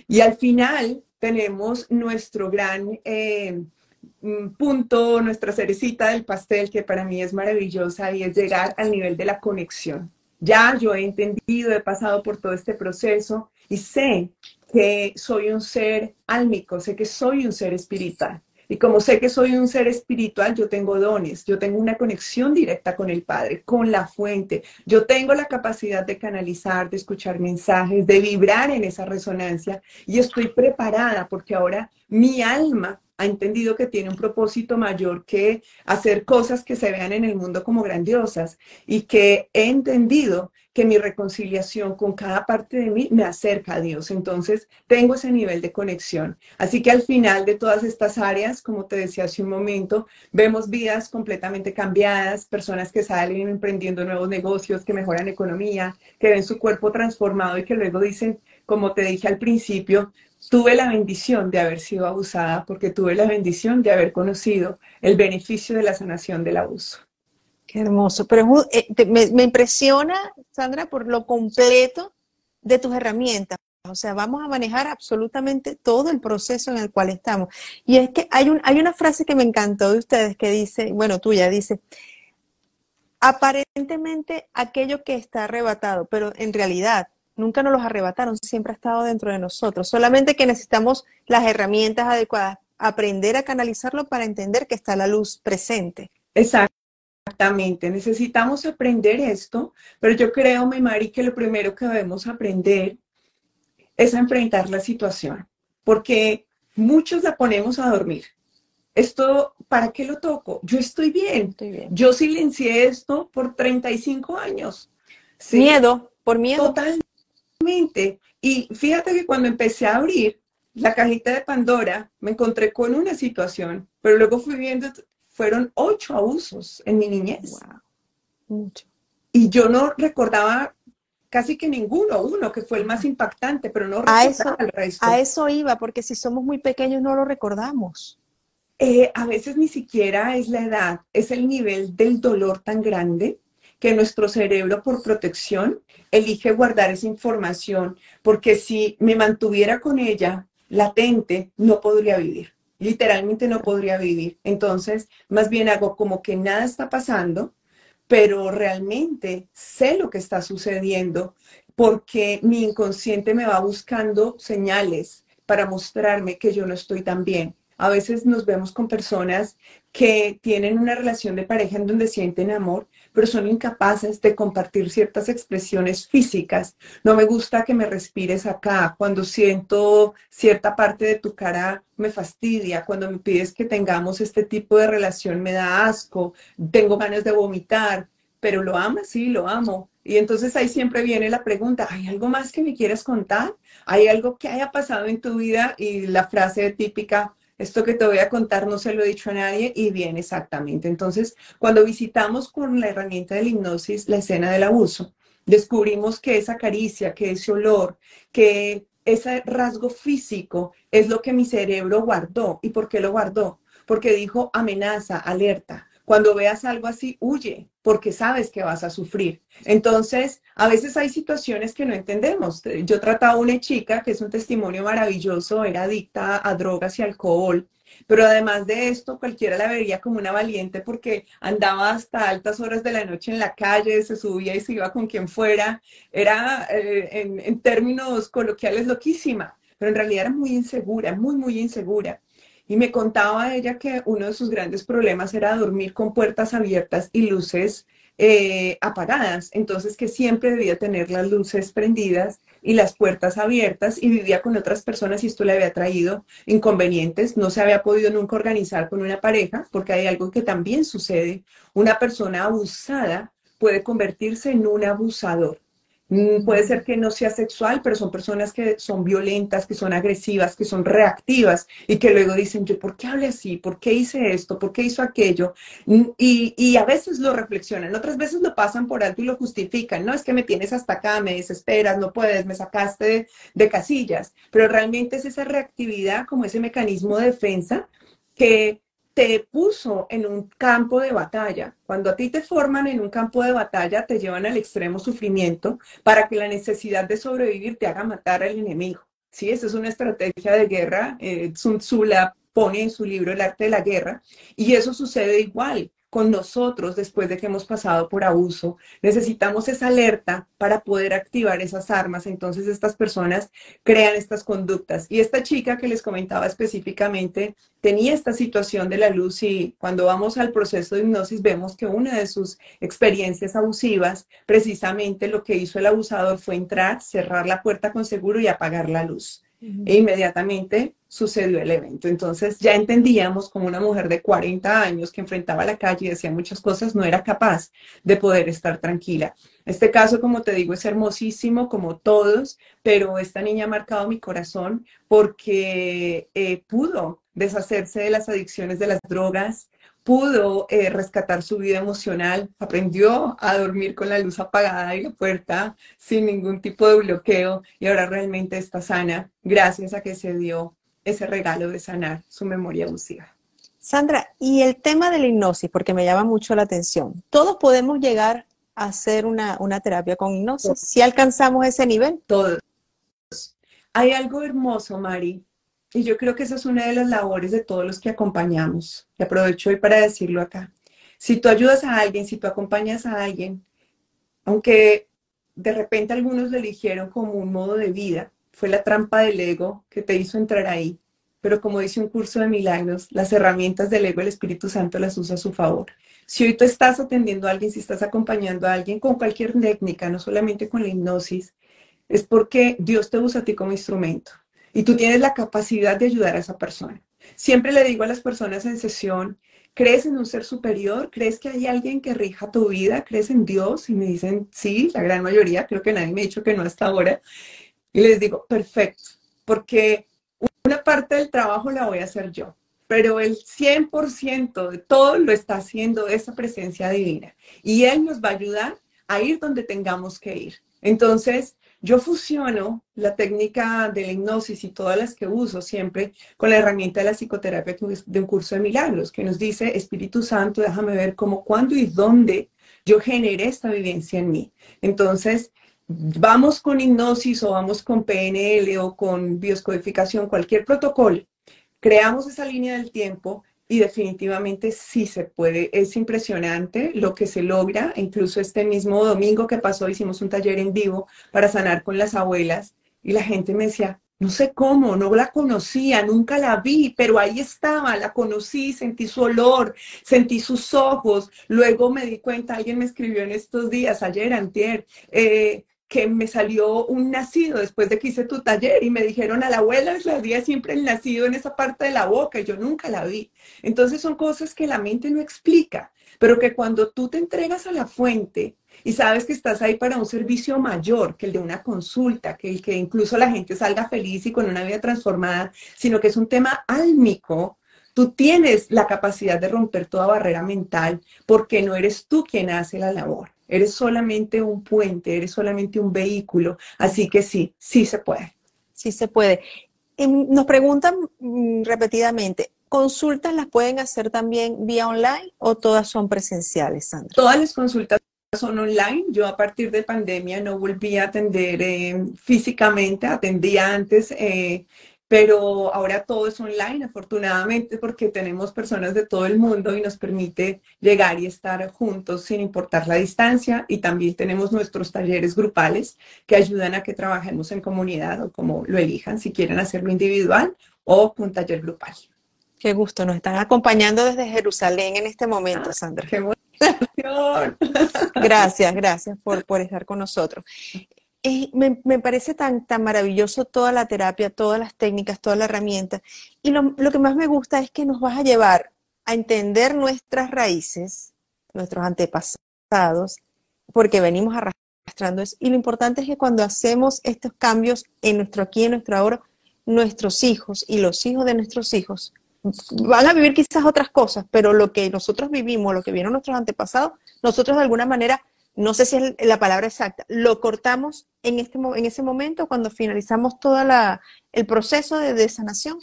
Y al final tenemos nuestro gran eh, mm, punto, nuestra cerecita del pastel, que para mí es maravillosa, y es llegar al nivel de la conexión. Ya yo he entendido, he pasado por todo este proceso y sé que soy un ser álmico, sé que soy un ser espiritual. Y como sé que soy un ser espiritual, yo tengo dones, yo tengo una conexión directa con el Padre, con la fuente. Yo tengo la capacidad de canalizar, de escuchar mensajes, de vibrar en esa resonancia y estoy preparada porque ahora mi alma ha entendido que tiene un propósito mayor que hacer cosas que se vean en el mundo como grandiosas y que he entendido que mi reconciliación con cada parte de mí me acerca a Dios. Entonces, tengo ese nivel de conexión. Así que al final de todas estas áreas, como te decía hace un momento, vemos vidas completamente cambiadas, personas que salen emprendiendo nuevos negocios, que mejoran economía, que ven su cuerpo transformado y que luego dicen, como te dije al principio, tuve la bendición de haber sido abusada porque tuve la bendición de haber conocido el beneficio de la sanación del abuso. Qué hermoso. Pero eh, me, impresiona, Sandra, por lo completo de tus herramientas. O sea, vamos a manejar absolutamente todo el proceso en el cual estamos. Y es que hay, un, hay una frase que me encantó de ustedes que dice, bueno, tuya, dice, aparentemente aquello que está arrebatado, pero en realidad nunca nos los arrebataron, siempre ha estado dentro de nosotros. Solamente que necesitamos las herramientas adecuadas, aprender a canalizarlo para entender que está la luz presente. Exactamente, necesitamos aprender esto, pero yo creo, mi Mari, que lo primero que debemos aprender es enfrentar la situación, porque muchos la ponemos a dormir. Esto, ¿para qué lo toco? Yo estoy bien. Estoy bien. Yo silencié esto por 35 años. Miedo, por miedo. Total, y fíjate que cuando empecé a abrir la cajita de Pandora, me encontré con una situación, pero luego fui viendo, fueron ocho abusos en mi niñez. Mucho. Y yo no recordaba casi que ninguno, uno que fue el más impactante, pero no recordaba a eso, el resto. A eso iba, porque si somos muy pequeños no lo recordamos. Eh, a veces ni siquiera es la edad, es el nivel del dolor tan grande que nuestro cerebro por protección elige guardar esa información, porque si me mantuviera con ella latente, no podría vivir. Literalmente no podría vivir. Entonces, más bien hago como que nada está pasando, pero realmente sé lo que está sucediendo porque mi inconsciente me va buscando señales para mostrarme que yo no estoy tan bien. A veces nos vemos con personas que tienen una relación de pareja en donde sienten amor, pero son incapaces de compartir ciertas expresiones físicas. No me gusta que me respires acá. Cuando siento cierta parte de tu cara me fastidia. Cuando me pides que tengamos este tipo de relación me da asco. Tengo ganas de vomitar, pero lo amas, sí, lo amo. Y entonces ahí siempre viene la pregunta, ¿hay algo más que me quieres contar? ¿Hay algo que haya pasado en tu vida? Y la frase típica, esto que te voy a contar no se lo he dicho a nadie y bien exactamente. Entonces, cuando visitamos con la herramienta de la hipnosis la escena del abuso, descubrimos que esa caricia, que ese olor, que ese rasgo físico es lo que mi cerebro guardó. ¿Y por qué lo guardó? Porque dijo amenaza, alerta. Cuando veas algo así, huye, porque sabes que vas a sufrir. Entonces, a veces hay situaciones que no entendemos. Yo trataba a una chica que es un testimonio maravilloso, era adicta a drogas y alcohol, pero además de esto, cualquiera la vería como una valiente porque andaba hasta altas horas de la noche en la calle, se subía y se iba con quien fuera. Era, eh, en, en términos coloquiales, loquísima, pero en realidad era muy insegura, muy, muy insegura. Y me contaba ella que uno de sus grandes problemas era dormir con puertas abiertas y luces eh, apagadas, entonces que siempre debía tener las luces prendidas y las puertas abiertas y vivía con otras personas y esto le había traído inconvenientes, no se había podido nunca organizar con una pareja porque hay algo que también sucede, una persona abusada puede convertirse en un abusador. Mm, puede ser que no sea sexual, pero son personas que son violentas, que son agresivas, que son reactivas y que luego dicen, yo, ¿por qué hablé así? ¿Por qué hice esto? ¿Por qué hizo aquello? Mm, y, y, a veces lo reflexionan, otras veces lo pasan por alto y lo justifican. No, es que me tienes hasta acá, me desesperas, no puedes, me sacaste de, de casillas. Pero realmente es esa reactividad como ese mecanismo de defensa que te puso en un campo de batalla. Cuando a ti te forman en un campo de batalla, te llevan al extremo sufrimiento para que la necesidad de sobrevivir te haga matar al enemigo. Sí, esa es una estrategia de guerra. Eh, Sun Tzu la pone en su libro El arte de la guerra. Y eso sucede igual con nosotros después de que hemos pasado por abuso. Necesitamos esa alerta para poder activar esas armas. Entonces estas personas crean estas conductas. Y esta chica que les comentaba específicamente tenía esta situación de la luz y cuando vamos al proceso de hipnosis vemos que una de sus experiencias abusivas, precisamente lo que hizo el abusador fue entrar, cerrar la puerta con seguro y apagar la luz. E inmediatamente sucedió el evento. Entonces ya entendíamos como una mujer de 40 años que enfrentaba la calle y decía muchas cosas, no era capaz de poder estar tranquila. Este caso, como te digo, es hermosísimo como todos, pero esta niña ha marcado mi corazón porque eh, pudo deshacerse de las adicciones de las drogas, pudo eh, rescatar su vida emocional, aprendió a dormir con la luz apagada y la puerta sin ningún tipo de bloqueo y ahora realmente está sana gracias a que se dio ese regalo de sanar su memoria abusiva. Sandra, y el tema de la hipnosis, porque me llama mucho la atención. ¿Todos podemos llegar a hacer una, una terapia con hipnosis? ¿Si alcanzamos ese nivel? Todos. Hay algo hermoso, Mari, y yo creo que esa es una de las labores de todos los que acompañamos. Y aprovecho hoy para decirlo acá. Si tú ayudas a alguien, si tú acompañas a alguien, aunque de repente algunos lo eligieron como un modo de vida, fue la trampa del ego que te hizo entrar ahí. Pero como dice un curso de milagros, las herramientas del ego el Espíritu Santo las usa a su favor. Si hoy tú estás atendiendo a alguien, si estás acompañando a alguien con cualquier técnica, no solamente con la hipnosis, es porque Dios te usa a ti como instrumento y tú tienes la capacidad de ayudar a esa persona. Siempre le digo a las personas en sesión, ¿crees en un ser superior? ¿Crees que hay alguien que rija tu vida? ¿Crees en Dios? Y me dicen, sí, la gran mayoría, creo que nadie me ha dicho que no hasta ahora. Y les digo, perfecto, porque una parte del trabajo la voy a hacer yo, pero el 100% de todo lo está haciendo esa presencia divina. Y Él nos va a ayudar a ir donde tengamos que ir. Entonces, yo fusiono la técnica de la hipnosis y todas las que uso siempre con la herramienta de la psicoterapia de un curso de milagros, que nos dice, Espíritu Santo, déjame ver cómo, cuándo y dónde yo generé esta vivencia en mí. Entonces, vamos con hipnosis o vamos con PNL o con bioscodificación, cualquier protocolo, creamos esa línea del tiempo y definitivamente sí se puede. Es impresionante lo que se logra. Incluso este mismo domingo que pasó hicimos un taller en vivo para sanar con las abuelas y la gente me decía, no sé cómo, no la conocía, nunca la vi, pero ahí estaba, la conocí, sentí su olor, sentí sus ojos. Luego me di cuenta, alguien me escribió en estos días, ayer, antier, eh, que me salió un nacido después de que hice tu taller y me dijeron a la abuela les hacía siempre el nacido en esa parte de la boca y yo nunca la vi. Entonces son cosas que la mente no explica, pero que cuando tú te entregas a la fuente y sabes que estás ahí para un servicio mayor que el de una consulta, que el que incluso la gente salga feliz y con una vida transformada, sino que es un tema álmico, tú tienes la capacidad de romper toda barrera mental porque no eres tú quien hace la labor. Eres solamente un puente, eres solamente un vehículo. Así que sí, sí se puede. Sí se puede. Nos preguntan mm, repetidamente, ¿consultas las pueden hacer también vía online o todas son presenciales, Sandra? Todas las consultas son online. Yo a partir de pandemia no volví a atender eh, físicamente, atendía antes eh, pero ahora todo es online, afortunadamente, porque tenemos personas de todo el mundo y nos permite llegar y estar juntos sin importar la distancia. Y también tenemos nuestros talleres grupales que ayudan a que trabajemos en comunidad o como lo elijan, si quieren hacerlo individual o un taller grupal. Qué gusto, nos están acompañando desde Jerusalén en este momento, ah, Sandra. Qué Gracias, gracias por, por estar con nosotros me, parece tan, tan maravilloso toda la terapia, todas las técnicas, toda la herramienta. Y lo, que más me gusta es que nos vas a llevar a entender nuestras raíces, nuestros antepasados, porque venimos arrastrando eso. Y lo importante es que cuando hacemos estos cambios en nuestro aquí, en nuestro ahora, nuestros hijos y los hijos de nuestros hijos van a vivir quizás otras cosas, pero lo que nosotros vivimos, lo que vieron nuestros antepasados, nosotros de alguna manera no sé si es la palabra exacta, lo cortamos en, este, en ese momento cuando finalizamos todo el proceso de, de sanación.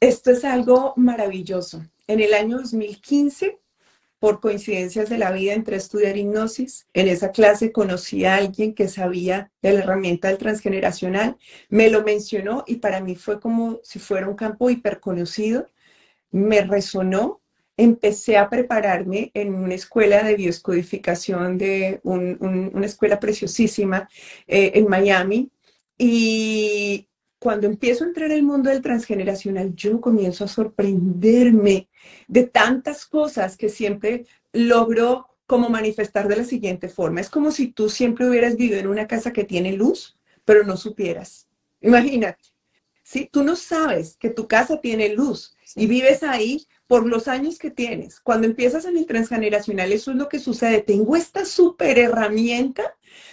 Esto es algo maravilloso. En el año 2015, por coincidencias de la vida, entré a estudiar hipnosis. En esa clase conocí a alguien que sabía de la herramienta del transgeneracional. Me lo mencionó y para mí fue como si fuera un campo hiperconocido. Me resonó empecé a prepararme en una escuela de bioscodificación de una escuela preciosísima eh, en Miami. Y cuando empiezo a entrar en el mundo del transgeneracional, yo comienzo a sorprenderme de tantas cosas que siempre logro como manifestar de la siguiente forma. Es como si tú siempre hubieras vivido en una casa que tiene luz, pero no supieras. Imagínate, si tú no sabes que tu casa tiene luz y vives ahí, por los años que tienes. Cuando empiezas en el transgeneracional, eso es lo que sucede. Tengo esta super herramienta,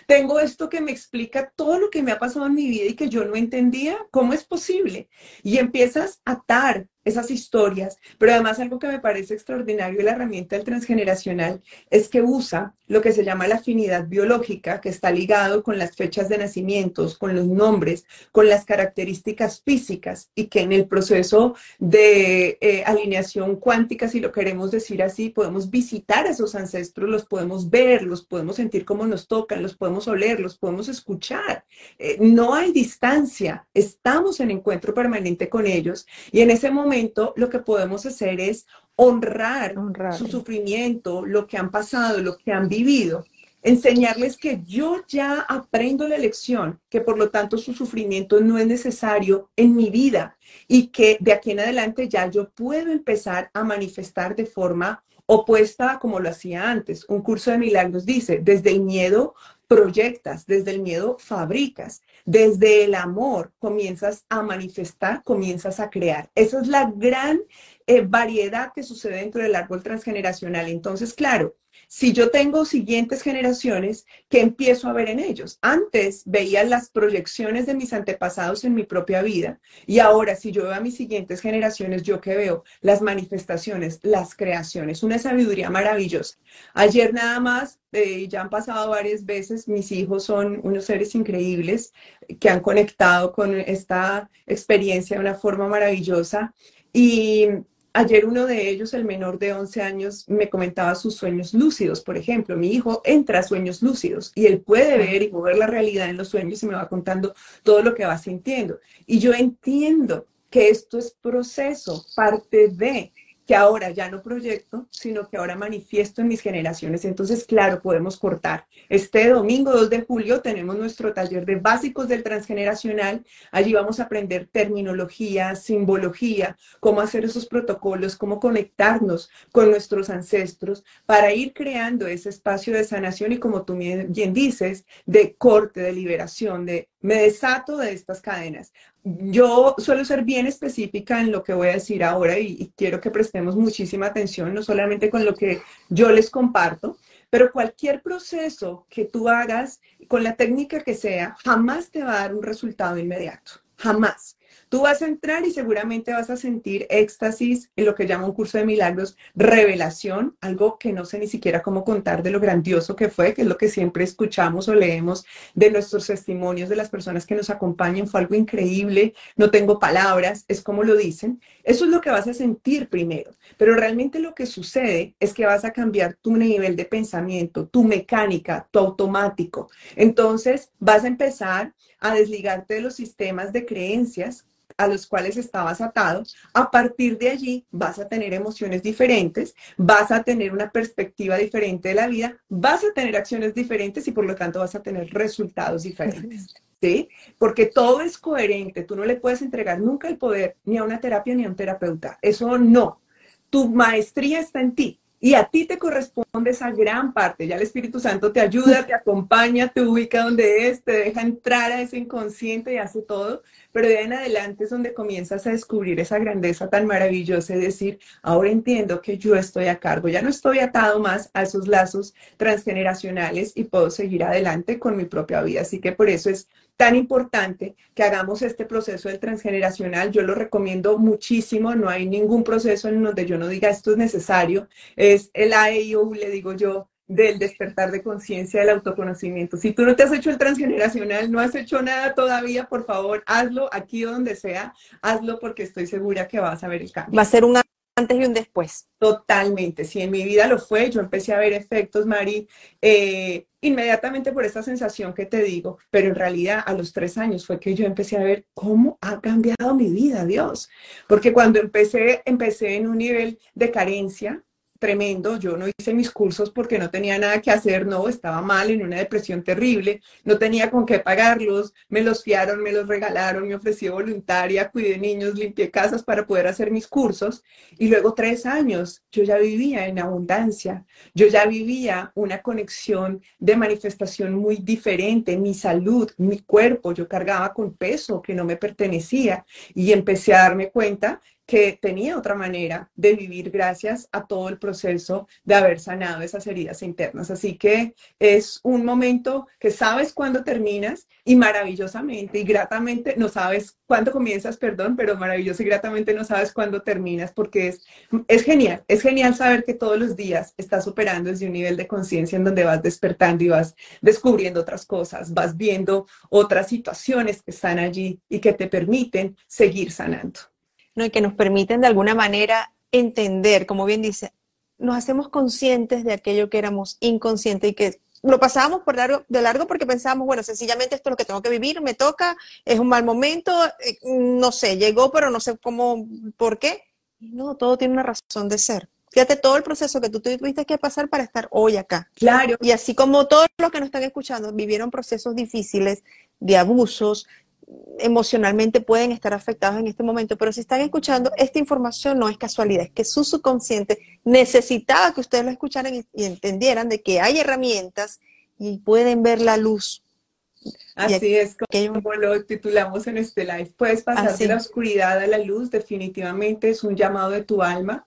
tengo esto que me explica todo lo que me ha pasado en mi vida y que yo no entendía. ¿Cómo es posible? Y empiezas a atar esas historias, pero además algo que me parece extraordinario de la herramienta del transgeneracional es que usa lo que se llama la afinidad biológica, que está ligado con las fechas de nacimientos, con los nombres, con las características físicas y que en el proceso de eh, alineación cuántica, si lo queremos decir así, podemos visitar a esos ancestros, los podemos ver, los podemos sentir como nos tocan, los podemos oler, los podemos escuchar. Eh, no hay distancia, estamos en encuentro permanente con ellos y en ese momento lo que podemos hacer es honrar, su sufrimiento, lo que han pasado, lo que han vivido, enseñarles que yo ya aprendo la lección, que por lo tanto su sufrimiento no es necesario en mi vida y que de aquí en adelante ya yo puedo empezar a manifestar de forma opuesta como lo hacía antes. Un curso de milagros dice, desde el miedo proyectas, desde el miedo fabricas, desde el amor comienzas a manifestar, comienzas a crear. Esa es la gran eh, variedad que sucede dentro del árbol transgeneracional. Entonces, claro, si yo tengo siguientes generaciones, ¿qué empiezo a ver en ellos? Antes veía las proyecciones de mis antepasados en mi propia vida y ahora si yo veo a mis siguientes generaciones, yo que veo las manifestaciones, las creaciones, una sabiduría maravillosa. Ayer nada más, eh, ya han pasado varias veces, mis hijos son unos seres increíbles que han conectado con esta experiencia de una forma maravillosa y Ayer uno de ellos, el menor de 11 años, me comentaba sus sueños lúcidos. Por ejemplo, mi hijo entra a sueños lúcidos y él puede ver y mover la realidad en los sueños y me va contando todo lo que va sintiendo. Y yo entiendo que esto es proceso, parte de, que ahora ya no proyecto, sino que ahora manifiesto en mis generaciones. Entonces, claro, podemos cortar. Este domingo 2 de julio tenemos nuestro taller de básicos del transgeneracional. Allí vamos a aprender terminología, simbología, cómo hacer esos protocolos, cómo conectarnos con nuestros ancestros para ir creando ese espacio de sanación y como tú bien dices, de corte, de liberación, de me desato de estas cadenas. Yo suelo ser bien específica en lo que voy a decir ahora y, quiero que prestemos muchísima atención, no solamente con lo que yo les comparto, Pero cualquier proceso que tú hagas, con la técnica que sea, jamás te va a dar un resultado inmediato. Jamás. Tú vas a entrar y seguramente vas a sentir éxtasis en lo que llama un curso de milagros, revelación, algo que no sé ni siquiera cómo contar de lo grandioso que fue, que es lo que siempre escuchamos o leemos de nuestros testimonios de las personas que nos acompañan. Fue algo increíble, no tengo palabras, es como lo dicen. Eso es lo que vas a sentir primero, pero realmente lo que sucede es que vas a cambiar tu nivel de pensamiento, tu mecánica, tu automático. Entonces vas a empezar a desligarte de los sistemas de creencias a los cuales estabas atado, a partir de allí vas a tener emociones diferentes, vas a tener una perspectiva diferente de la vida, vas a tener acciones diferentes y por lo tanto vas a tener resultados diferentes. ¿Sí? Porque todo es coherente, tú no le puedes entregar nunca el poder ni a una terapia ni a un terapeuta, eso no. Tu maestría está en ti, y a ti te corresponde esa gran parte. Ya el Espíritu Santo te ayuda, te acompaña, te ubica donde es, te deja entrar a ese inconsciente y hace todo. Pero de en adelante es donde comienzas a descubrir esa grandeza tan maravillosa y decir, ahora entiendo que yo estoy a cargo, ya no estoy atado más a esos lazos transgeneracionales y puedo seguir adelante con mi propia vida. Así que por eso es tan importante que hagamos este proceso del transgeneracional. Yo lo recomiendo muchísimo, no hay ningún proceso en donde yo no diga esto es necesario. Es el AEIU, le digo yo, del despertar de conciencia, del autoconocimiento. Si tú no te has hecho el transgeneracional, no has hecho nada todavía, por favor, hazlo aquí o donde sea, hazlo porque estoy segura que vas a ver el cambio. Va a ser un antes y un después. Totalmente, si en mi vida lo fue, yo empecé a ver efectos, Mari, eh, inmediatamente por esta sensación que te digo, pero en realidad a los tres años fue que yo empecé a ver cómo ha cambiado mi vida, Dios, porque cuando empecé, empecé en un nivel de carencia, tremendo. Yo no hice mis cursos porque no tenía nada que hacer, no, estaba mal, en una depresión terrible, no tenía con qué pagarlos, me los fiaron, me los regalaron, me ofrecí voluntaria, cuidé niños, limpié casas para poder hacer mis cursos. Y luego tres años, yo ya vivía en abundancia, yo ya vivía una conexión de manifestación muy diferente, mi salud, mi cuerpo, yo cargaba con peso que no me pertenecía y empecé a darme cuenta que tenía otra manera de vivir gracias a todo el proceso de haber sanado esas heridas internas. Así que es un momento que sabes cuándo terminas y maravillosamente y gratamente no sabes cuándo comienzas, perdón, pero maravilloso y gratamente no sabes cuándo terminas porque es, es genial, es genial saber que todos los días estás superando desde un nivel de conciencia en donde vas despertando y vas descubriendo otras cosas, vas viendo otras situaciones que están allí y que te permiten seguir sanando. Y que nos permiten de alguna manera entender, como bien dice, nos hacemos conscientes de aquello que éramos inconscientes y que lo pasábamos por largo, de largo porque pensábamos, bueno, sencillamente esto es lo que tengo que vivir, me toca, es un mal momento, eh, no sé, llegó, pero no sé cómo, por qué. No, todo tiene una razón de ser. Fíjate todo el proceso que tú tuviste que pasar para estar hoy acá. Claro. Y así como todos los que nos están escuchando vivieron procesos difíciles de abusos, emocionalmente pueden estar afectados en este momento, pero si están escuchando, esta información no es casualidad, es que su subconsciente necesitaba que ustedes lo escucharan y, entendieran de que hay herramientas y pueden ver la luz. Así es como lo titulamos en este live. Puedes pasar de la oscuridad a la luz, definitivamente es un llamado de tu alma.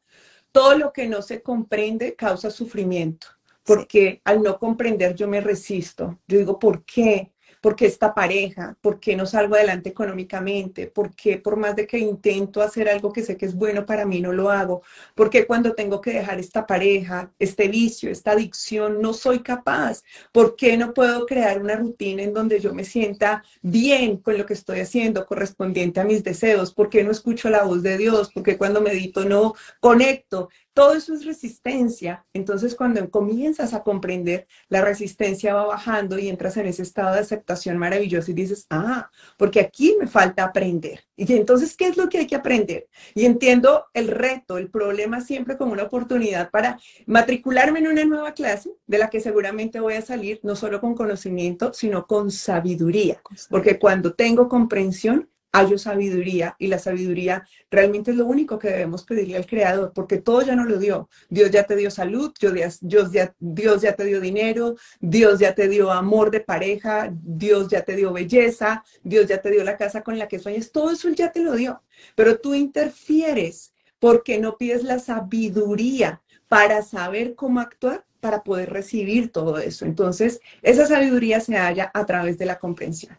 Todo lo que no se comprende causa sufrimiento, porque al no comprender yo me resisto. Yo digo, ¿por qué? ¿Por qué esta pareja? ¿Por qué no salgo adelante económicamente? ¿Por qué por más de que intento hacer algo que sé que es bueno para mí no lo hago? ¿Por qué cuando tengo que dejar esta pareja, este vicio, esta adicción, no soy capaz? ¿Por qué no puedo crear una rutina en donde yo me sienta bien con lo que estoy haciendo, correspondiente a mis deseos? ¿Por qué no escucho la voz de Dios? ¿Por qué cuando medito no conecto? Todo eso es resistencia. Entonces, cuando comienzas a comprender, la resistencia va bajando y entras en ese estado de aceptación maravilloso y dices, ah, porque aquí me falta aprender. Y entonces, ¿qué es lo que hay que aprender? Y entiendo el reto, el problema siempre como una oportunidad para matricularme en una nueva clase de la que seguramente voy a salir no solo con conocimiento, sino con sabiduría. Porque cuando tengo comprensión, hay sabiduría y la sabiduría realmente es lo único que debemos pedirle al Creador, porque todo ya no lo dio. Dios ya te dio salud, Dios ya, Dios ya te dio dinero, Dios ya te dio amor de pareja, Dios ya te dio belleza, Dios ya te dio la casa con la que sueñas, todo eso ya te lo dio. Pero tú interfieres porque no pides la sabiduría para saber cómo actuar para poder recibir todo eso. Entonces, esa sabiduría se halla a través de la comprensión.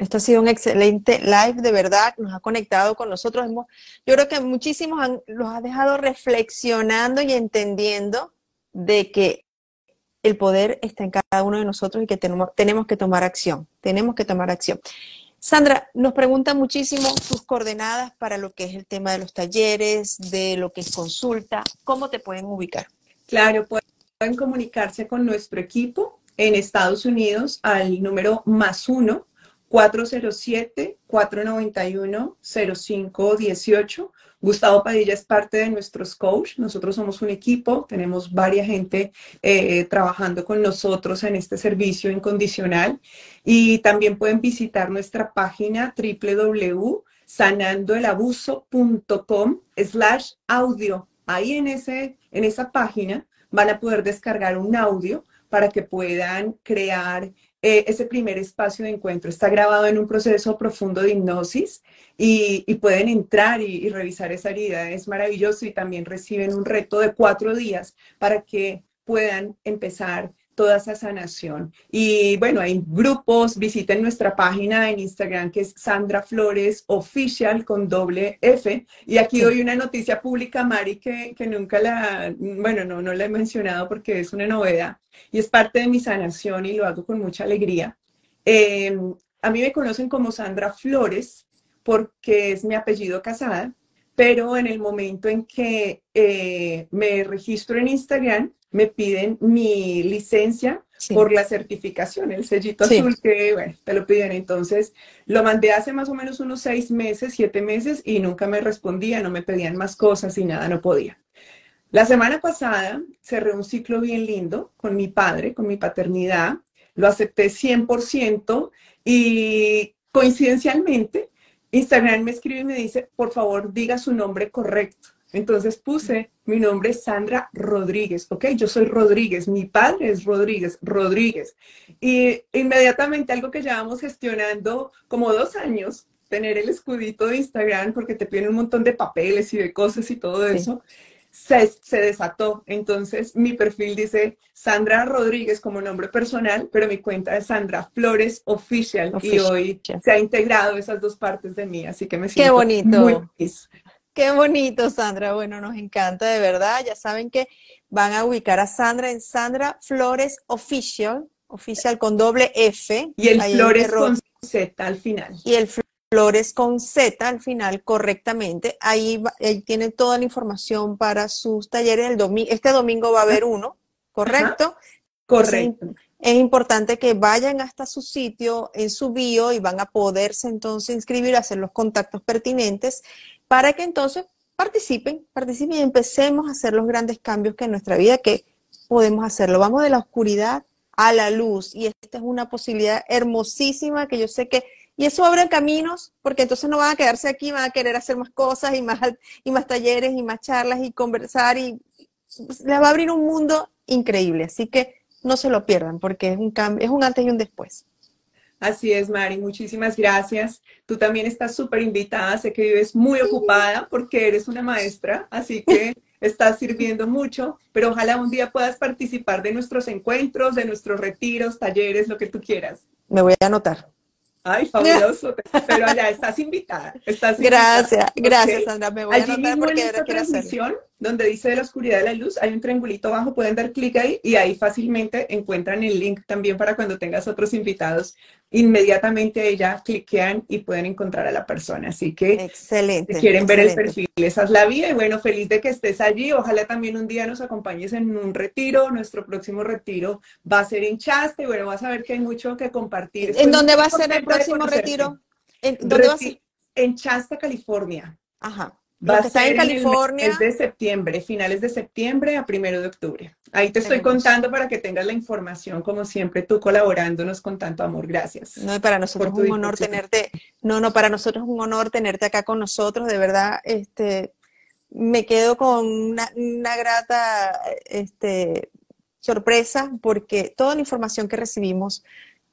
Esto ha sido un excelente live, de verdad, nos ha conectado con nosotros. yo creo que muchísimos los ha dejado reflexionando y entendiendo de que el poder está en cada uno de nosotros y que tenemos, tenemos que tomar acción, tenemos que tomar acción. Sandra, nos pregunta muchísimo sus coordenadas para lo que es el tema de los talleres, de lo que es consulta, ¿cómo te pueden ubicar? Claro, pueden comunicarse con nuestro equipo en Estados Unidos al número más uno 407-491-0518 Gustavo Padilla es parte de nuestros coach. Nosotros somos un equipo, tenemos varias gente eh, trabajando con nosotros en este servicio incondicional. Y también pueden visitar nuestra página www.sanandoelabuso.com slash audio. Ahí en, ese, en esa página van a poder descargar un audio para que puedan crear eh, ese primer espacio de encuentro. Está grabado en un proceso profundo de hipnosis y, pueden entrar y, y, revisar esa herida. Es maravilloso y también reciben un reto de cuatro días para que puedan empezar toda esa sanación. Y bueno, hay grupos, visiten nuestra página en Instagram que es Sandra Flores Official con doble F. Y aquí doy una noticia pública, Mari, que, que nunca la, bueno, no, no la he mencionado porque es una novedad y es parte de mi sanación y lo hago con mucha alegría. Em, a mí me conocen como Sandra Flores porque es mi apellido casada, pero en el momento en que eh, me registro en Instagram, me piden mi licencia por la certificación, el sellito azul que, bueno, te lo piden. Entonces, lo mandé hace más o menos unos seis meses, siete meses, y nunca me respondía, no me pedían más cosas y nada, no podía. La semana pasada cerré un ciclo bien lindo con mi padre, con mi paternidad, lo acepté 100% y coincidencialmente Instagram me escribe y me dice, por favor, diga su nombre correcto. Entonces puse, mi nombre es Sandra Rodríguez, ¿ok? Yo soy Rodríguez, mi padre es Rodríguez, Rodríguez. Y inmediatamente algo que llevamos gestionando como dos años, tener el escudito de Instagram, porque te piden un montón de papeles y de cosas y todo eso, se, se, desató. Entonces mi perfil dice Sandra Rodríguez como nombre personal, pero mi cuenta es Sandra Flores Official, y hoy se ha integrado esas dos partes de mí, así que me siento Qué bonito. muy feliz. Qué bonito, Sandra. Bueno, nos encanta de verdad. Ya saben que van a ubicar a Sandra en Sandra Flores Official, oficial con doble F. Y el Flores con Z al final. Y el Flores con Z al final correctamente. Ahí, ahí tienen toda la información para sus talleres. El domingo, este domingo va a haber uno, ¿correcto? Correcto. Es, importante que vayan hasta su sitio, en su bio, y van a poderse entonces inscribir, hacer los contactos pertinentes para que entonces participen, participen y empecemos a hacer los grandes cambios que en nuestra vida que podemos hacerlo. Vamos de la oscuridad a la luz y esta es una posibilidad hermosísima que yo sé que y eso abre caminos, porque entonces no van a quedarse aquí, van a querer hacer más cosas y más, y más talleres y más charlas y conversar y les va a abrir un mundo increíble. Así que no se lo pierdan, porque es un cambio, es un antes y un después. Así es, Mari, muchísimas gracias. Tú también estás súper invitada, sé que vives muy ocupada porque eres una maestra, así que estás sirviendo mucho, pero ojalá un día puedas participar de nuestros encuentros, de nuestros retiros, talleres, lo que tú quieras. Me voy a anotar. Ay, fabuloso. Pero allá estás invitada. Estás gracias, gracias, Sandra. Me voy Allí a anotar mismo porque en esta transmisión, donde dice de la oscuridad de la luz, hay un triangulito abajo, pueden dar clic ahí y ahí fácilmente encuentran el link también para cuando tengas otros invitados. Inmediatamente ella cliquean y pueden encontrar a la persona. Así que excelente, si quieren ver el perfil, esa es la vida. Y bueno, feliz de que estés allí. Ojalá también un día nos acompañes en un retiro. Nuestro próximo retiro va a ser en Chaste. Y bueno, vas a ver que hay mucho que compartir. ¿En dónde va a ser el próximo retiro? ¿En dónde va a ser? En Chasta, California. Ajá. Va a ser en California. Es de septiembre, finales de septiembre a primero de octubre. Ahí te estoy contando para que tengas la información, como siempre, tú colaborándonos con tanto amor. Gracias. No, y para nosotros es un honor tenerte. No, no, para nosotros es un honor tenerte acá con nosotros. De verdad, este, me quedo con una, una grata este, sorpresa porque toda la información que recibimos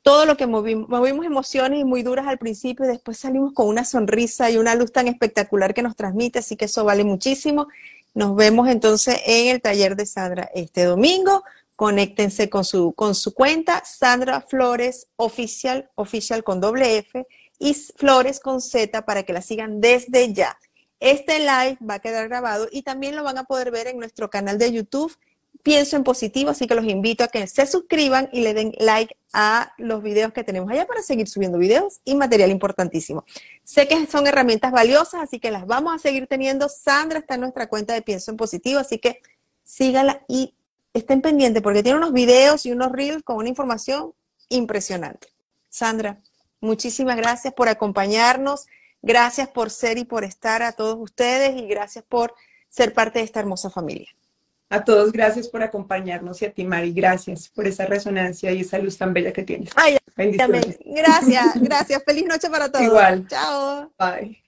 todo lo que movimos, movimos emociones muy duras al principio después salimos con una sonrisa y una luz tan espectacular que nos transmite, así que eso vale muchísimo. Nos vemos entonces en el taller de Sandra este domingo. conéctense con su, con su cuenta, Sandra Flores Oficial, oficial con doble F, y Flores con Z para que la sigan desde ya. Este live va a quedar grabado y también lo van a poder ver en nuestro canal de YouTube. Pienso en positivo, así que los invito a que se suscriban y le den like a los videos que tenemos allá para seguir subiendo videos y material importantísimo. Sé que son herramientas valiosas, así que las vamos a seguir teniendo. Sandra está en nuestra cuenta de Pienso en Positivo, así que sígala y estén pendientes porque tiene unos videos y unos reels con una información impresionante. Sandra, muchísimas gracias por acompañarnos. Gracias por ser y por estar a todos ustedes y gracias por ser parte de esta hermosa familia. A todos, gracias por acompañarnos y a ti, Mari, gracias por esa resonancia y esa luz tan bella que tienes. Ay, Gracias, gracias. Feliz noche para todos. Igual. Chao. Bye.